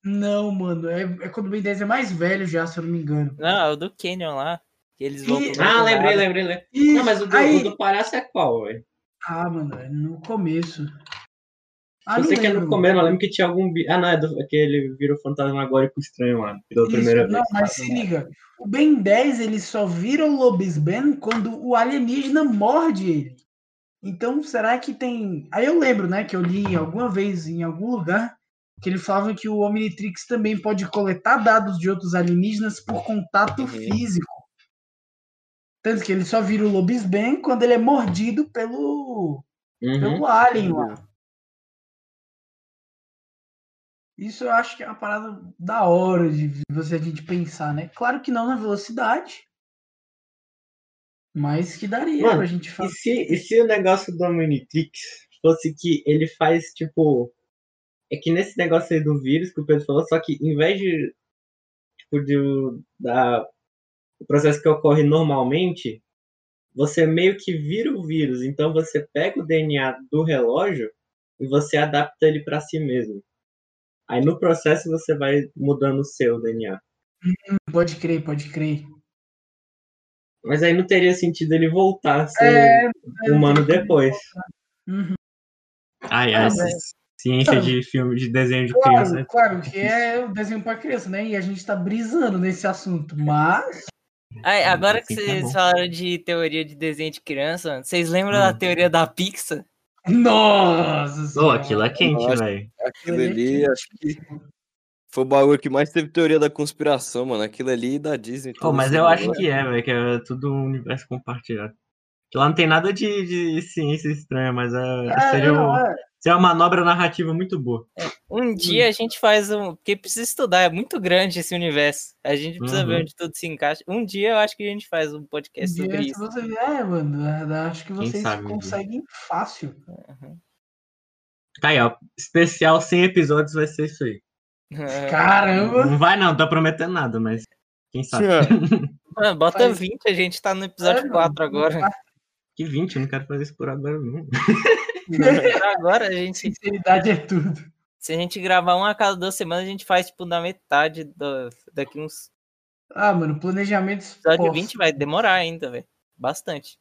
Não, mano, é, é quando o Ben 10 é mais velho já, se eu não me engano. Não, é o do Canyon lá. Que eles vão E- Ah, do lembrei, lembrei, lembrei. Isso, Não, mas o do, aí... o do palhaço é qual, velho? Ah, mano, é no começo. Ah, eu não sei que é no começo, eu lembro que tinha algum. Ah, não, é do, é que ele virou fantasmagórico estranho lá, pela Isso, primeira não, vez. mas se liga. O Ben 10 ele só vira o Lobisomem quando o alienígena morde ele. Então, será que tem. Aí eu lembro, né, que eu li alguma vez em algum lugar que ele falava que o Omnitrix também pode coletar dados de outros alienígenas por contato Uhum. físico. Tanto que ele só vira o Lobisomem quando ele é mordido pelo, Uhum. pelo alien lá. Isso eu acho que é uma parada da hora de você a gente pensar, né? Claro que não na velocidade, mas que daria Mano, pra gente E fazer. se, e se o negócio do Omnitrix fosse que ele faz, tipo. É que nesse negócio aí do vírus que o Pedro falou, só que em vez de. Tipo, de, o- da, o processo que ocorre normalmente, você meio que vira o vírus. Então você pega o DNA do relógio e você adapta ele pra si mesmo. Aí no processo você vai mudando o seu DNA. Pode crer, pode crer. Mas aí não teria sentido ele voltar a ser É, humano depois. Uhum. Ai, Ah, ai, mas- se, ciência Claro. de filme, de desenho de criança. Claro, né? claro, que é o desenho pra criança, né? E a gente tá brisando nesse assunto. Mas. Ai, agora que Assim tá vocês falaram de teoria de desenho de criança, vocês lembram da Hum. teoria da Pixar? Nossa! Senhora. aquilo é quente, velho. Aquilo ali, acho que foi o bagulho que mais teve teoria da conspiração, mano. Aquilo ali da Disney. Pô, todo mas eu acho que é, velho, que é tudo um universo compartilhado. Que lá não tem nada de, de ciência estranha, mas é, É, seria, um- é. seria uma manobra narrativa muito boa. Um dia a gente faz um. Porque precisa estudar, é muito grande esse universo. A gente precisa ver Uhum. onde tudo se encaixa. Um dia eu acho que a gente faz um podcast sobre Se isso. você... É, mano, é, acho que vocês sabe um dia. conseguem fácil. Tá aí, ó. Especial 100 episódios vai ser isso aí. Caramba! Não vai não, tô prometendo nada, mas quem sabe. Mano, bota Faz- 20, a gente tá no episódio É, 4 mano. agora. Que 20, eu não quero fazer isso por agora, não. Agora a gente. Sinceridade é tudo. Se a gente gravar um a cada duas semanas, a gente faz, tipo, na metade do, daqui uns. Ah, mano, planejamentos. Episódio Posso, 20 vai demorar ainda, velho. Bastante.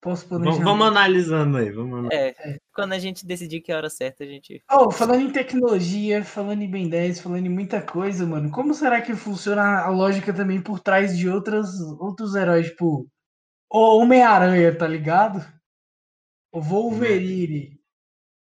posso Vamos, planejar. vamos analisando aí, vamos analisando. É, quando a gente decidir que é a hora certa, a gente. Oh, falando em tecnologia, falando em Ben 10, falando em muita coisa, mano, como será que funciona a lógica também por trás de outras, outros heróis, tipo, o Homem-Aranha, tá ligado? O Wolverine.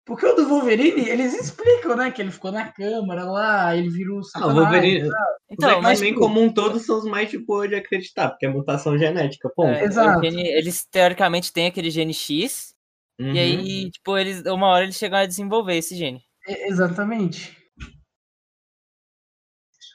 Porque o do Wolverine, eles explicam, né, que ele ficou na câmara lá, ele virou Ah, o satanás. Wolverine, Então, os mas. X-Men tipo- como um todo são os mais de boa de acreditar, porque é mutação genética, pô. é, Exato. o gene- eles teoricamente têm aquele gene X, Uhum. e aí, tipo, eles, uma hora eles chegam a desenvolver esse gene. É, exatamente.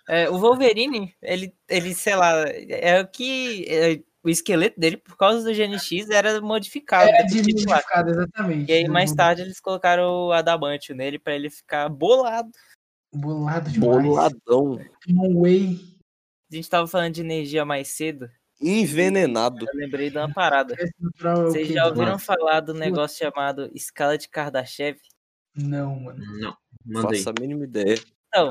É, o Wolverine, ele, ele, sei lá, é o que. é, o esqueleto dele, por causa do gene X, era modificado. É lá. desmodificado, exatamente. E aí, mais tarde, eles colocaram o adamantio nele pra ele ficar bolado. Bolado demais. Boladão. No way. A gente tava falando de energia mais cedo. Envenenado. Eu lembrei de uma parada. É Vocês já ouviram falar do negócio chamado escala de Kardashev? Não, mano. Não, mandei. Faço a mínima ideia.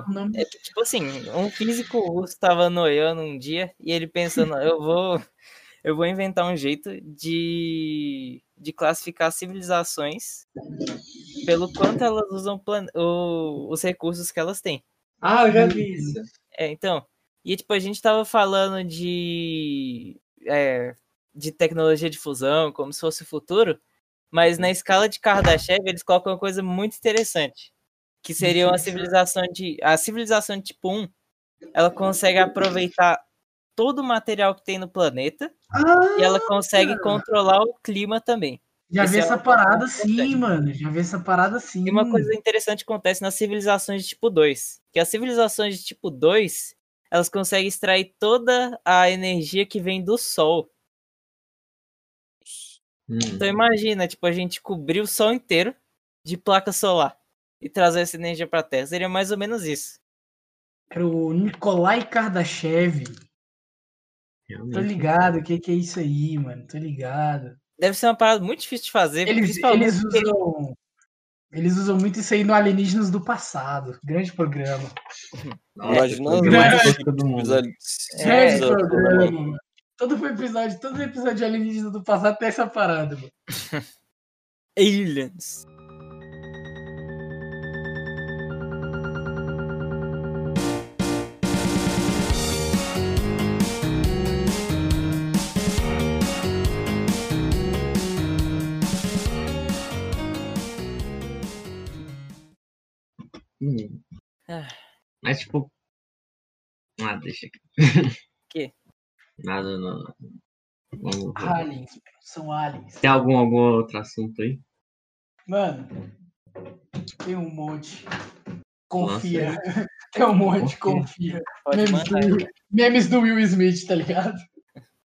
Não, é tipo assim, um físico russo tava noiando um dia e ele pensando, eu vou, eu vou inventar um jeito de, de classificar civilizações pelo quanto elas usam plan- o- os recursos que elas têm. Ah, eu já vi isso. É, então. E tipo, a gente tava falando de. é, de tecnologia de fusão, como se fosse o futuro. Mas na escala de Kardashev, eles colocam uma coisa muito interessante. Que seria uma civilização de. A civilização de tipo 1, ela consegue aproveitar todo o material que tem no planeta Ah, e ela consegue controlar o clima também. já esse vi é essa parada sim, mano. Já vi essa parada sim. E uma coisa interessante acontece nas civilizações de tipo 2, que as civilizações de tipo 2, elas conseguem extrair toda a energia que vem do sol. Hum. Então imagina, tipo, a gente cobrir o sol inteiro de placa solar e trazer essa energia para a Terra. Seria mais ou menos isso. Era o Nikolai Kardashev. Tô Realmente. ligado, o que, que é isso aí, mano? Tô ligado. Deve ser uma parada muito difícil de fazer, Eles, eles usam. Eles usam muito isso aí no Alienígenas do passado. Grande programa. Nossa, Imagina foi as demais grande todo mundo. É, Grande programa. Todo episódio, todo episódio de Alienígenas do passado tem essa parada, mano. aliens. Hum. Ah. Mas tipo. Ah, deixa aqui. Quê? Nada, não. Vamos ver. Aliens, são aliens. Tem algum, algum outro assunto aí? Mano, tem um monte. Confia. Tem um monte, confia. Memes do, Will, memes do Will Smith, tá ligado?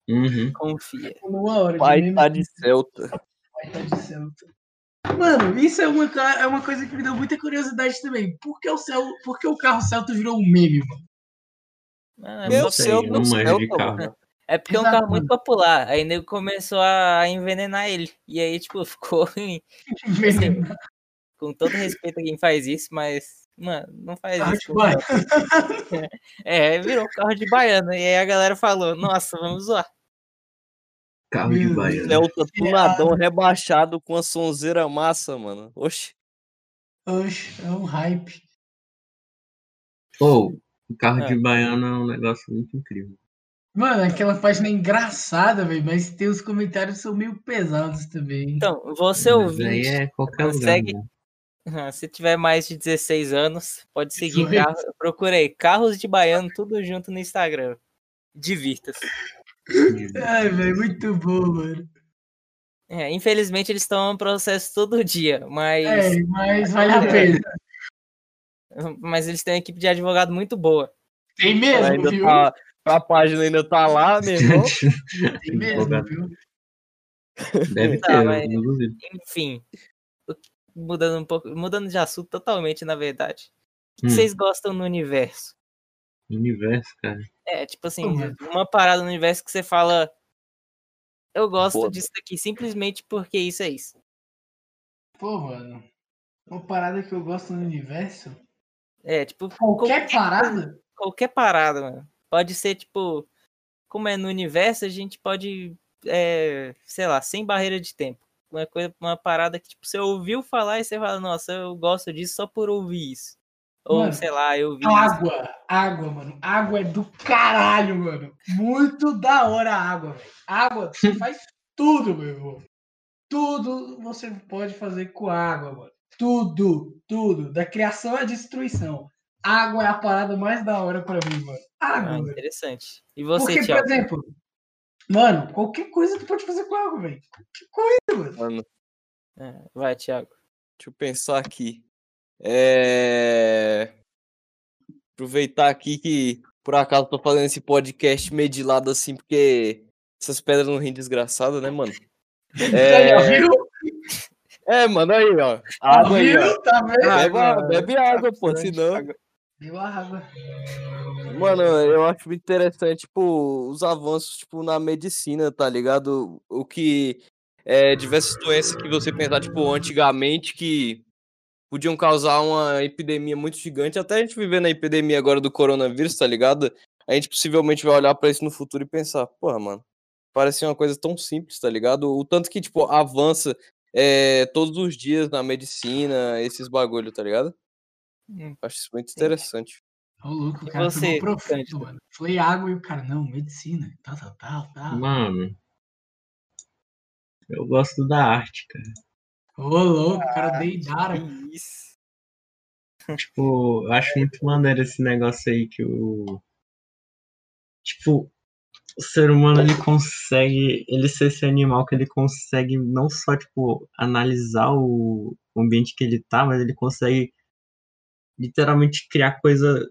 Uhum. confia. Numa hora Pai memes tá do de Celta. pai tá de Celta. Mano, isso é uma, é uma coisa que me deu muita curiosidade também. Por que o, cel, por que o carro Celta virou um meme, mano? Ah, Meu só- Não Celta. É porque é um carro muito popular. Aí nego começou a envenenar ele. E aí, tipo, ficou em- Envenenado. com todo respeito a quem faz isso, mas, mano, não faz Carro isso. de. É, virou carro de baiana. E aí a galera falou, nossa, vamos zoar. Carro de baiano. Celta tunadão rebaixado com a sonzeira massa, mano. Oxi. Oxe, é um hype. Pô, o carro É. de baiano é um negócio muito incrível. Mano, aquela página é engraçada, velho, mas tem os comentários que são meio pesados também. Então, você Mas ouvinte, aí é qualquer consegue- lugar. né? se tiver mais de 16 anos, pode seguir. 18. Carro, procurei Carros de Baiano, tudo junto no Instagram. Divirta-se. Ai, velho, muito bom, mano. É, infelizmente eles estão em processo todo dia, mas, É, mas vale a pena. mas eles têm uma equipe de advogado muito boa. Tem Ela mesmo, ainda viu? tá, a página ainda tá lá, meu irmão. Tem mesmo, viu? Deve Tá, ter, mas-. Enfim, mudando um pouco, mudando de assunto totalmente, na verdade. O que Hum. vocês gostam no universo? Universo, cara. É, tipo assim, Pô, mano. uma parada no universo que você fala. Eu gosto Foda. disso daqui simplesmente porque isso é isso. Pô, mano. Uma parada que eu gosto no universo. É, tipo, Qualquer parada? qualquer parada, mano. Pode ser, tipo, como é no universo, a gente pode, é, sei lá, sem barreira de tempo. Uma coisa, uma parada que, tipo, você ouviu falar e você fala, nossa, eu gosto disso só por ouvir isso. Ou, Mano, sei lá, eu vi isso. Água, água, mano. Água é do caralho, mano. Muito da hora a água, velho. Água, você faz tudo, meu irmão. Tudo você pode fazer com água, mano. Tudo, tudo. Da criação à destruição. Água é a parada mais da hora pra mim, mano. Água, Ah, interessante. E você, Porque, por Thiago? exemplo, mano, qualquer coisa tu pode fazer com água, velho. Qualquer coisa, mano. Mano, É, vai, Thiago. deixa eu pensar aqui. É... Aproveitar aqui que por acaso tô fazendo esse podcast meio de lado assim, porque essas pedras não riem desgraçada, né, mano? É, viu? é mano, aí, ó. Água aí, ó. Tá vendo? Bebe, Água, bebe água, pô, senão. Viu a água. Mano, eu acho muito interessante, tipo, os avanços, tipo, na medicina, tá ligado? O que é diversas doenças que você pensar, tipo, antigamente que podiam causar uma epidemia muito gigante, até a gente viver na epidemia agora do coronavírus, tá ligado? A gente possivelmente vai olhar pra isso no futuro e pensar, porra, mano, parece uma coisa tão simples, tá ligado? O tanto que, tipo, avança é, todos os dias na medicina, esses bagulho, tá ligado? Hum. Acho isso muito Sim. interessante. Ô, louco, o cara você, profundo, mano. Falei água e o cara, não, medicina, tal, tal, tal, tal. Mano. Eu gosto da arte, cara. Ô, louco, o cara deidara. Que isso. Tipo, eu acho muito maneiro esse negócio aí que o. Tipo, o ser humano ele consegue. Ele ser esse animal que ele consegue não só, tipo, analisar o ambiente que ele tá, mas ele consegue literalmente criar coisa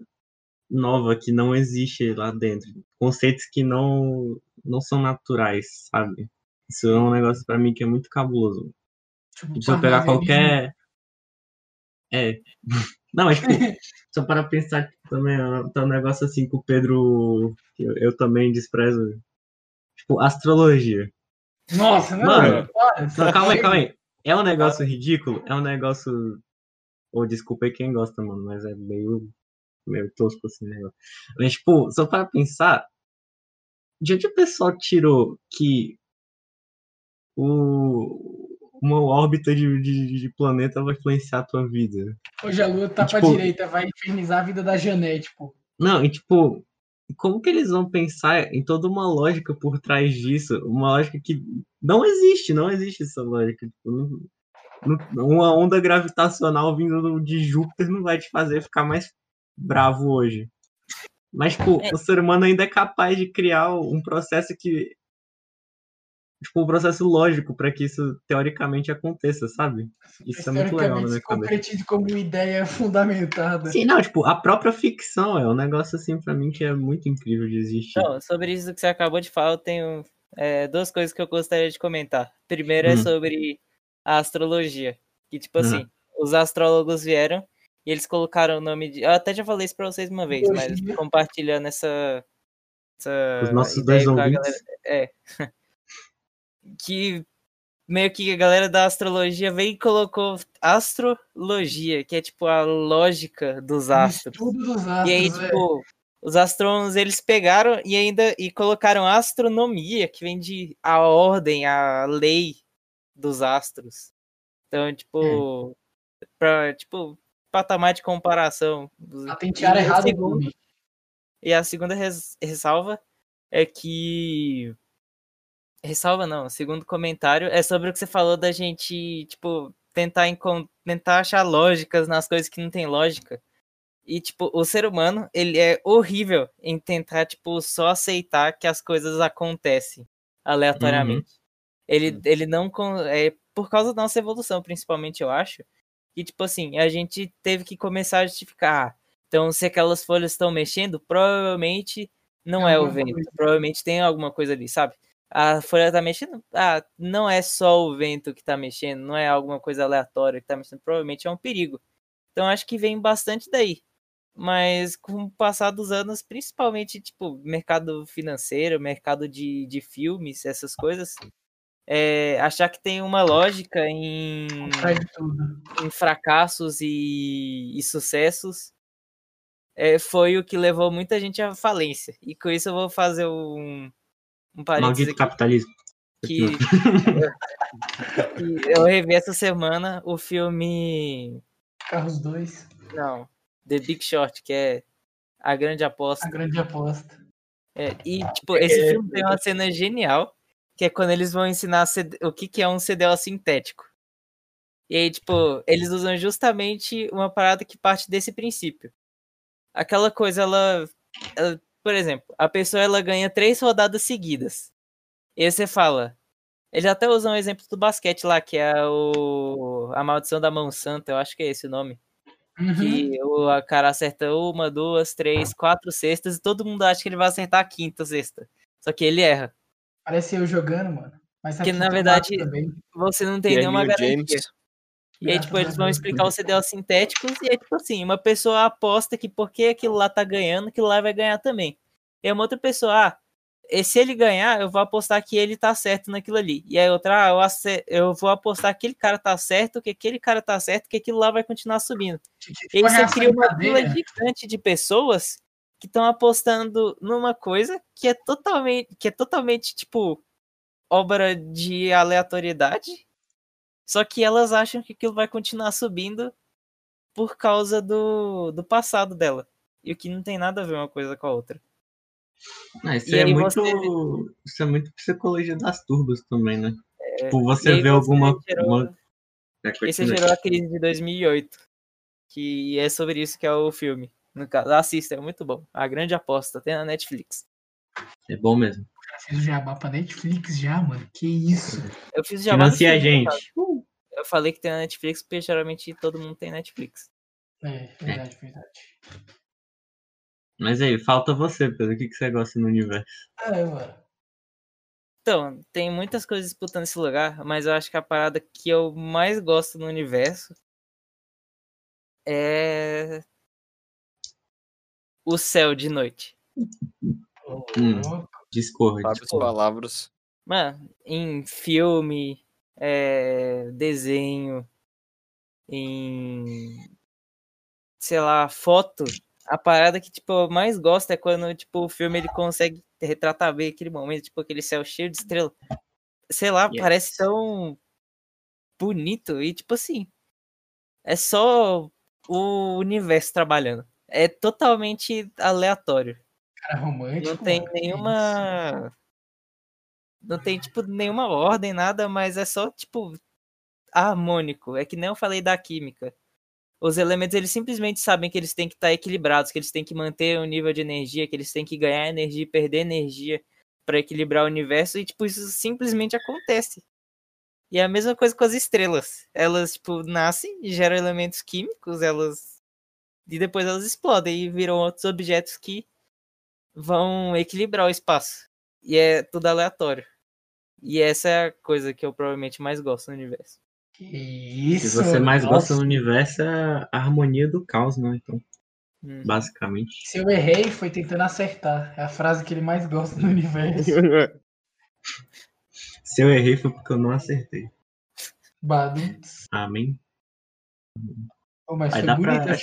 nova que não existe lá dentro. Conceitos que não, não são naturais, sabe? Isso é um negócio pra mim que é muito cabuloso. Tipo, Se eu pegar parnasianismo. qualquer. É. Não, mas tipo, só para pensar que também tá um negócio assim que o Pedro. eu, eu também desprezo. Tipo, astrologia. Nossa, Mano, Não, calma aí, calma aí. É um negócio ridículo? É um negócio. Ou desculpa aí quem gosta, mano, mas é meio. meio tosco assim, né? Mas, tipo, só para pensar. De onde o pessoal tirou que o, uma órbita de, de, de planeta vai influenciar a tua vida? Hoje a lua tá E, pra tipo- direita, vai infernizar a vida da Janete, pô. Não, e tipo, como que eles vão pensar em toda uma lógica por trás disso? Uma lógica que não existe, não existe essa lógica. Tipo, não- não- uma onda gravitacional vindo do- de Júpiter não vai te fazer ficar mais bravo hoje. Mas, tipo, É. o ser humano ainda é capaz de criar um processo que. Tipo, um processo lógico para que isso teoricamente aconteça, sabe? Isso é muito legal na minha se cabeça. concretize como ideia fundamentada. Sim, não, tipo, a própria ficção é um negócio assim pra mim que é muito incrível de existir. Então, sobre isso que você acabou de falar, eu tenho é, duas coisas que eu gostaria de comentar. Primeiro é Hum. sobre a astrologia. Que, tipo Uhum. assim, os astrólogos vieram e eles colocaram o nome de. Eu até já falei isso pra vocês uma vez, mas compartilhando essa. essa Os nossos dois ouvintes. galera. É. que meio que a galera da astrologia veio e colocou astrologia, que é tipo a lógica dos astros. Dos astros, E aí, é. tipo, os astrônomos eles pegaram e ainda e colocaram astronomia, que vem de a ordem, a lei dos astros. Então, tipo, pra, tipo, patamar de comparação. Ela tem tiara E o errada, segundo- Gumi. E a segunda res- ressalva é que. Ressalva não, o segundo comentário é sobre o que você falou da gente, tipo, tentar, tentar achar lógicas nas coisas que não tem lógica. E, tipo, o ser humano, ele é horrível em tentar, tipo, só aceitar que as coisas acontecem aleatoriamente. Ele, ele não. É por causa da nossa evolução, principalmente, eu acho. Que, tipo assim, a gente teve que começar a justificar. ah, Então, se aquelas folhas estão mexendo, provavelmente não É é o vento. coisa. Provavelmente tem alguma coisa ali, sabe? A folha tá mexendo. Ah, não é só o vento que tá mexendo, não é alguma coisa aleatória que tá mexendo. Provavelmente é um perigo. Então, acho que vem bastante daí. Mas com o passar dos anos, principalmente, tipo, mercado financeiro, mercado de, de filmes, essas coisas, é, achar que tem uma lógica em, em fracassos e, e sucessos é, foi o que levou muita gente à falência. E com isso eu vou fazer um, um parênteses Maldito aqui capitalismo. que, que eu revi essa semana o filme. Carros 2, Não, The Big Short, que é A Grande Aposta. a grande aposta. É, e, tipo, esse filme tem uma cena genial, que é quando eles vão ensinar CD o que, que é um CDL sintético. E aí, tipo, eles usam justamente uma parada que parte desse princípio. Aquela coisa, ela, ela- por exemplo, a pessoa ela ganha três rodadas seguidas. E aí você fala. Eles até usam o exemplo do basquete lá, que é o a maldição da mão santa, eu acho que é esse o nome Uhum. que o a cara acerta uma, duas, três, quatro cestas e todo mundo acha que ele vai acertar a quinta cesta. Só que ele erra. Parece eu jogando, mano. Mas Que, na verdade. Você não tem nenhuma Pierre garantia. James. E aí, tipo, eles vão explicar os CDL sintéticos e é tipo assim, uma pessoa aposta que porque aquilo lá tá ganhando, aquilo lá vai ganhar também. E uma outra pessoa, ah, e se ele ganhar, eu vou apostar que ele tá certo naquilo ali. E aí outra, ah, eu, ace- eu vou apostar que aquele cara tá certo, que aquele cara tá certo, que aquilo lá vai continuar subindo. E aí você cria uma cadeia. gigante de pessoas que estão apostando numa coisa que é totalmente, que é totalmente tipo obra de aleatoriedade. Só que elas acham que aquilo vai continuar subindo por causa do, do passado dela. E o que não tem nada a ver uma coisa com a outra. Ah, isso é muito. você- Isso é muito psicologia das turbas também, né? tipo, E você vê alguma. gerou- uma- É, Esse gerou a crise de 2008. Que é sobre isso que é o filme. No caso, assista, é muito bom. A grande aposta, tem na Netflix. É bom mesmo. Fiz o jabá pra Netflix já, mano. Que isso. Eu fiz jabá do Financia a gente. Eu falei que tem na Netflix, porque geralmente todo mundo tem Netflix. É, verdade, verdade. Mas aí, falta você, Pedro. O que, que você gosta no universo? É, mano. Então, tem muitas coisas disputando esse lugar, mas eu acho que a parada que eu mais gosto no universo é o céu de noite. Hum. Discord. Várias palavras. Mano, em filme, é, desenho, em sei lá, foto, a parada que tipo eu mais gosto é quando tipo o filme ele consegue retratar bem aquele momento, tipo aquele céu cheio de estrela. Sei lá, Yes. parece tão bonito e tipo assim, é só o universo trabalhando. É totalmente aleatório. Cara romântico. Não tem mano, nenhuma. Não tem, tipo, nenhuma ordem, nada, mas é só, tipo, harmônico. É que nem eu falei da química. Os elementos, eles simplesmente sabem que eles têm que estar equilibrados, que eles têm que manter o nível de energia, que eles têm que ganhar energia e perder energia para equilibrar o universo, e, tipo, isso simplesmente acontece. E é a mesma coisa com as estrelas. Elas, tipo, nascem, geram elementos químicos, elas. E depois elas explodem e viram outros objetos que vão equilibrar o espaço. E é tudo aleatório. E essa é a coisa que eu provavelmente mais gosto no universo. Que isso. você mais gosta nossa. no universo é a harmonia do caos, né? Então, Hum. basicamente. Se eu errei, foi tentando acertar. É a frase que ele mais gosta no universo. Se eu errei foi porque eu não acertei. Badum. Amém. Pô, mas Vai foi dar pra. bonita.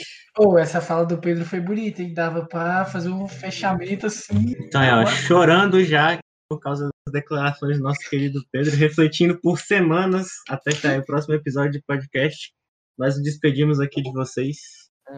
essa- fala do Pedro foi bonita, hein? Dava pra fazer um fechamento assim. Então, é, ó, chorando já por causa das declarações do nosso querido Pedro, refletindo por semanas até sair o próximo episódio de podcast. nós nos despedimos aqui de vocês.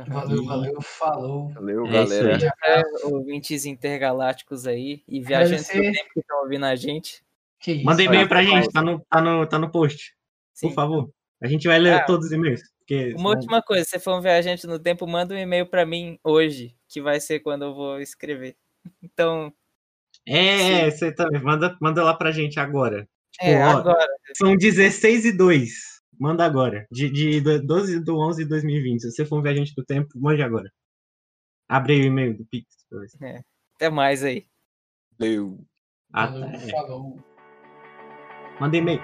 Valeu, valeu, falou. Valeu, É isso galera. aí. É, ouvintes intergalácticos aí e viajantes do tempo que estão ouvindo a gente. Que isso. Manda e-mail pra gente, tá no, tá, no, tá no post, Sim. por favor. A gente vai ler Ah. todos os e-mails. Porque, Uma última coisa, se você for um viajante no tempo, manda um e-mail pra mim hoje, que vai ser quando eu vou escrever. Então, É, você também. Manda, manda lá pra gente agora. Tipo, é, ó, agora. São 16 e 2. Manda agora. De, de, do- 12 do 11 de 2020. Se você for um viajante do tempo, mande agora. Abre aí o e-mail do Pix. pra ver. Até mais aí. Valeu. Ah, Valeu, tá, é. falou. Manda e-mail.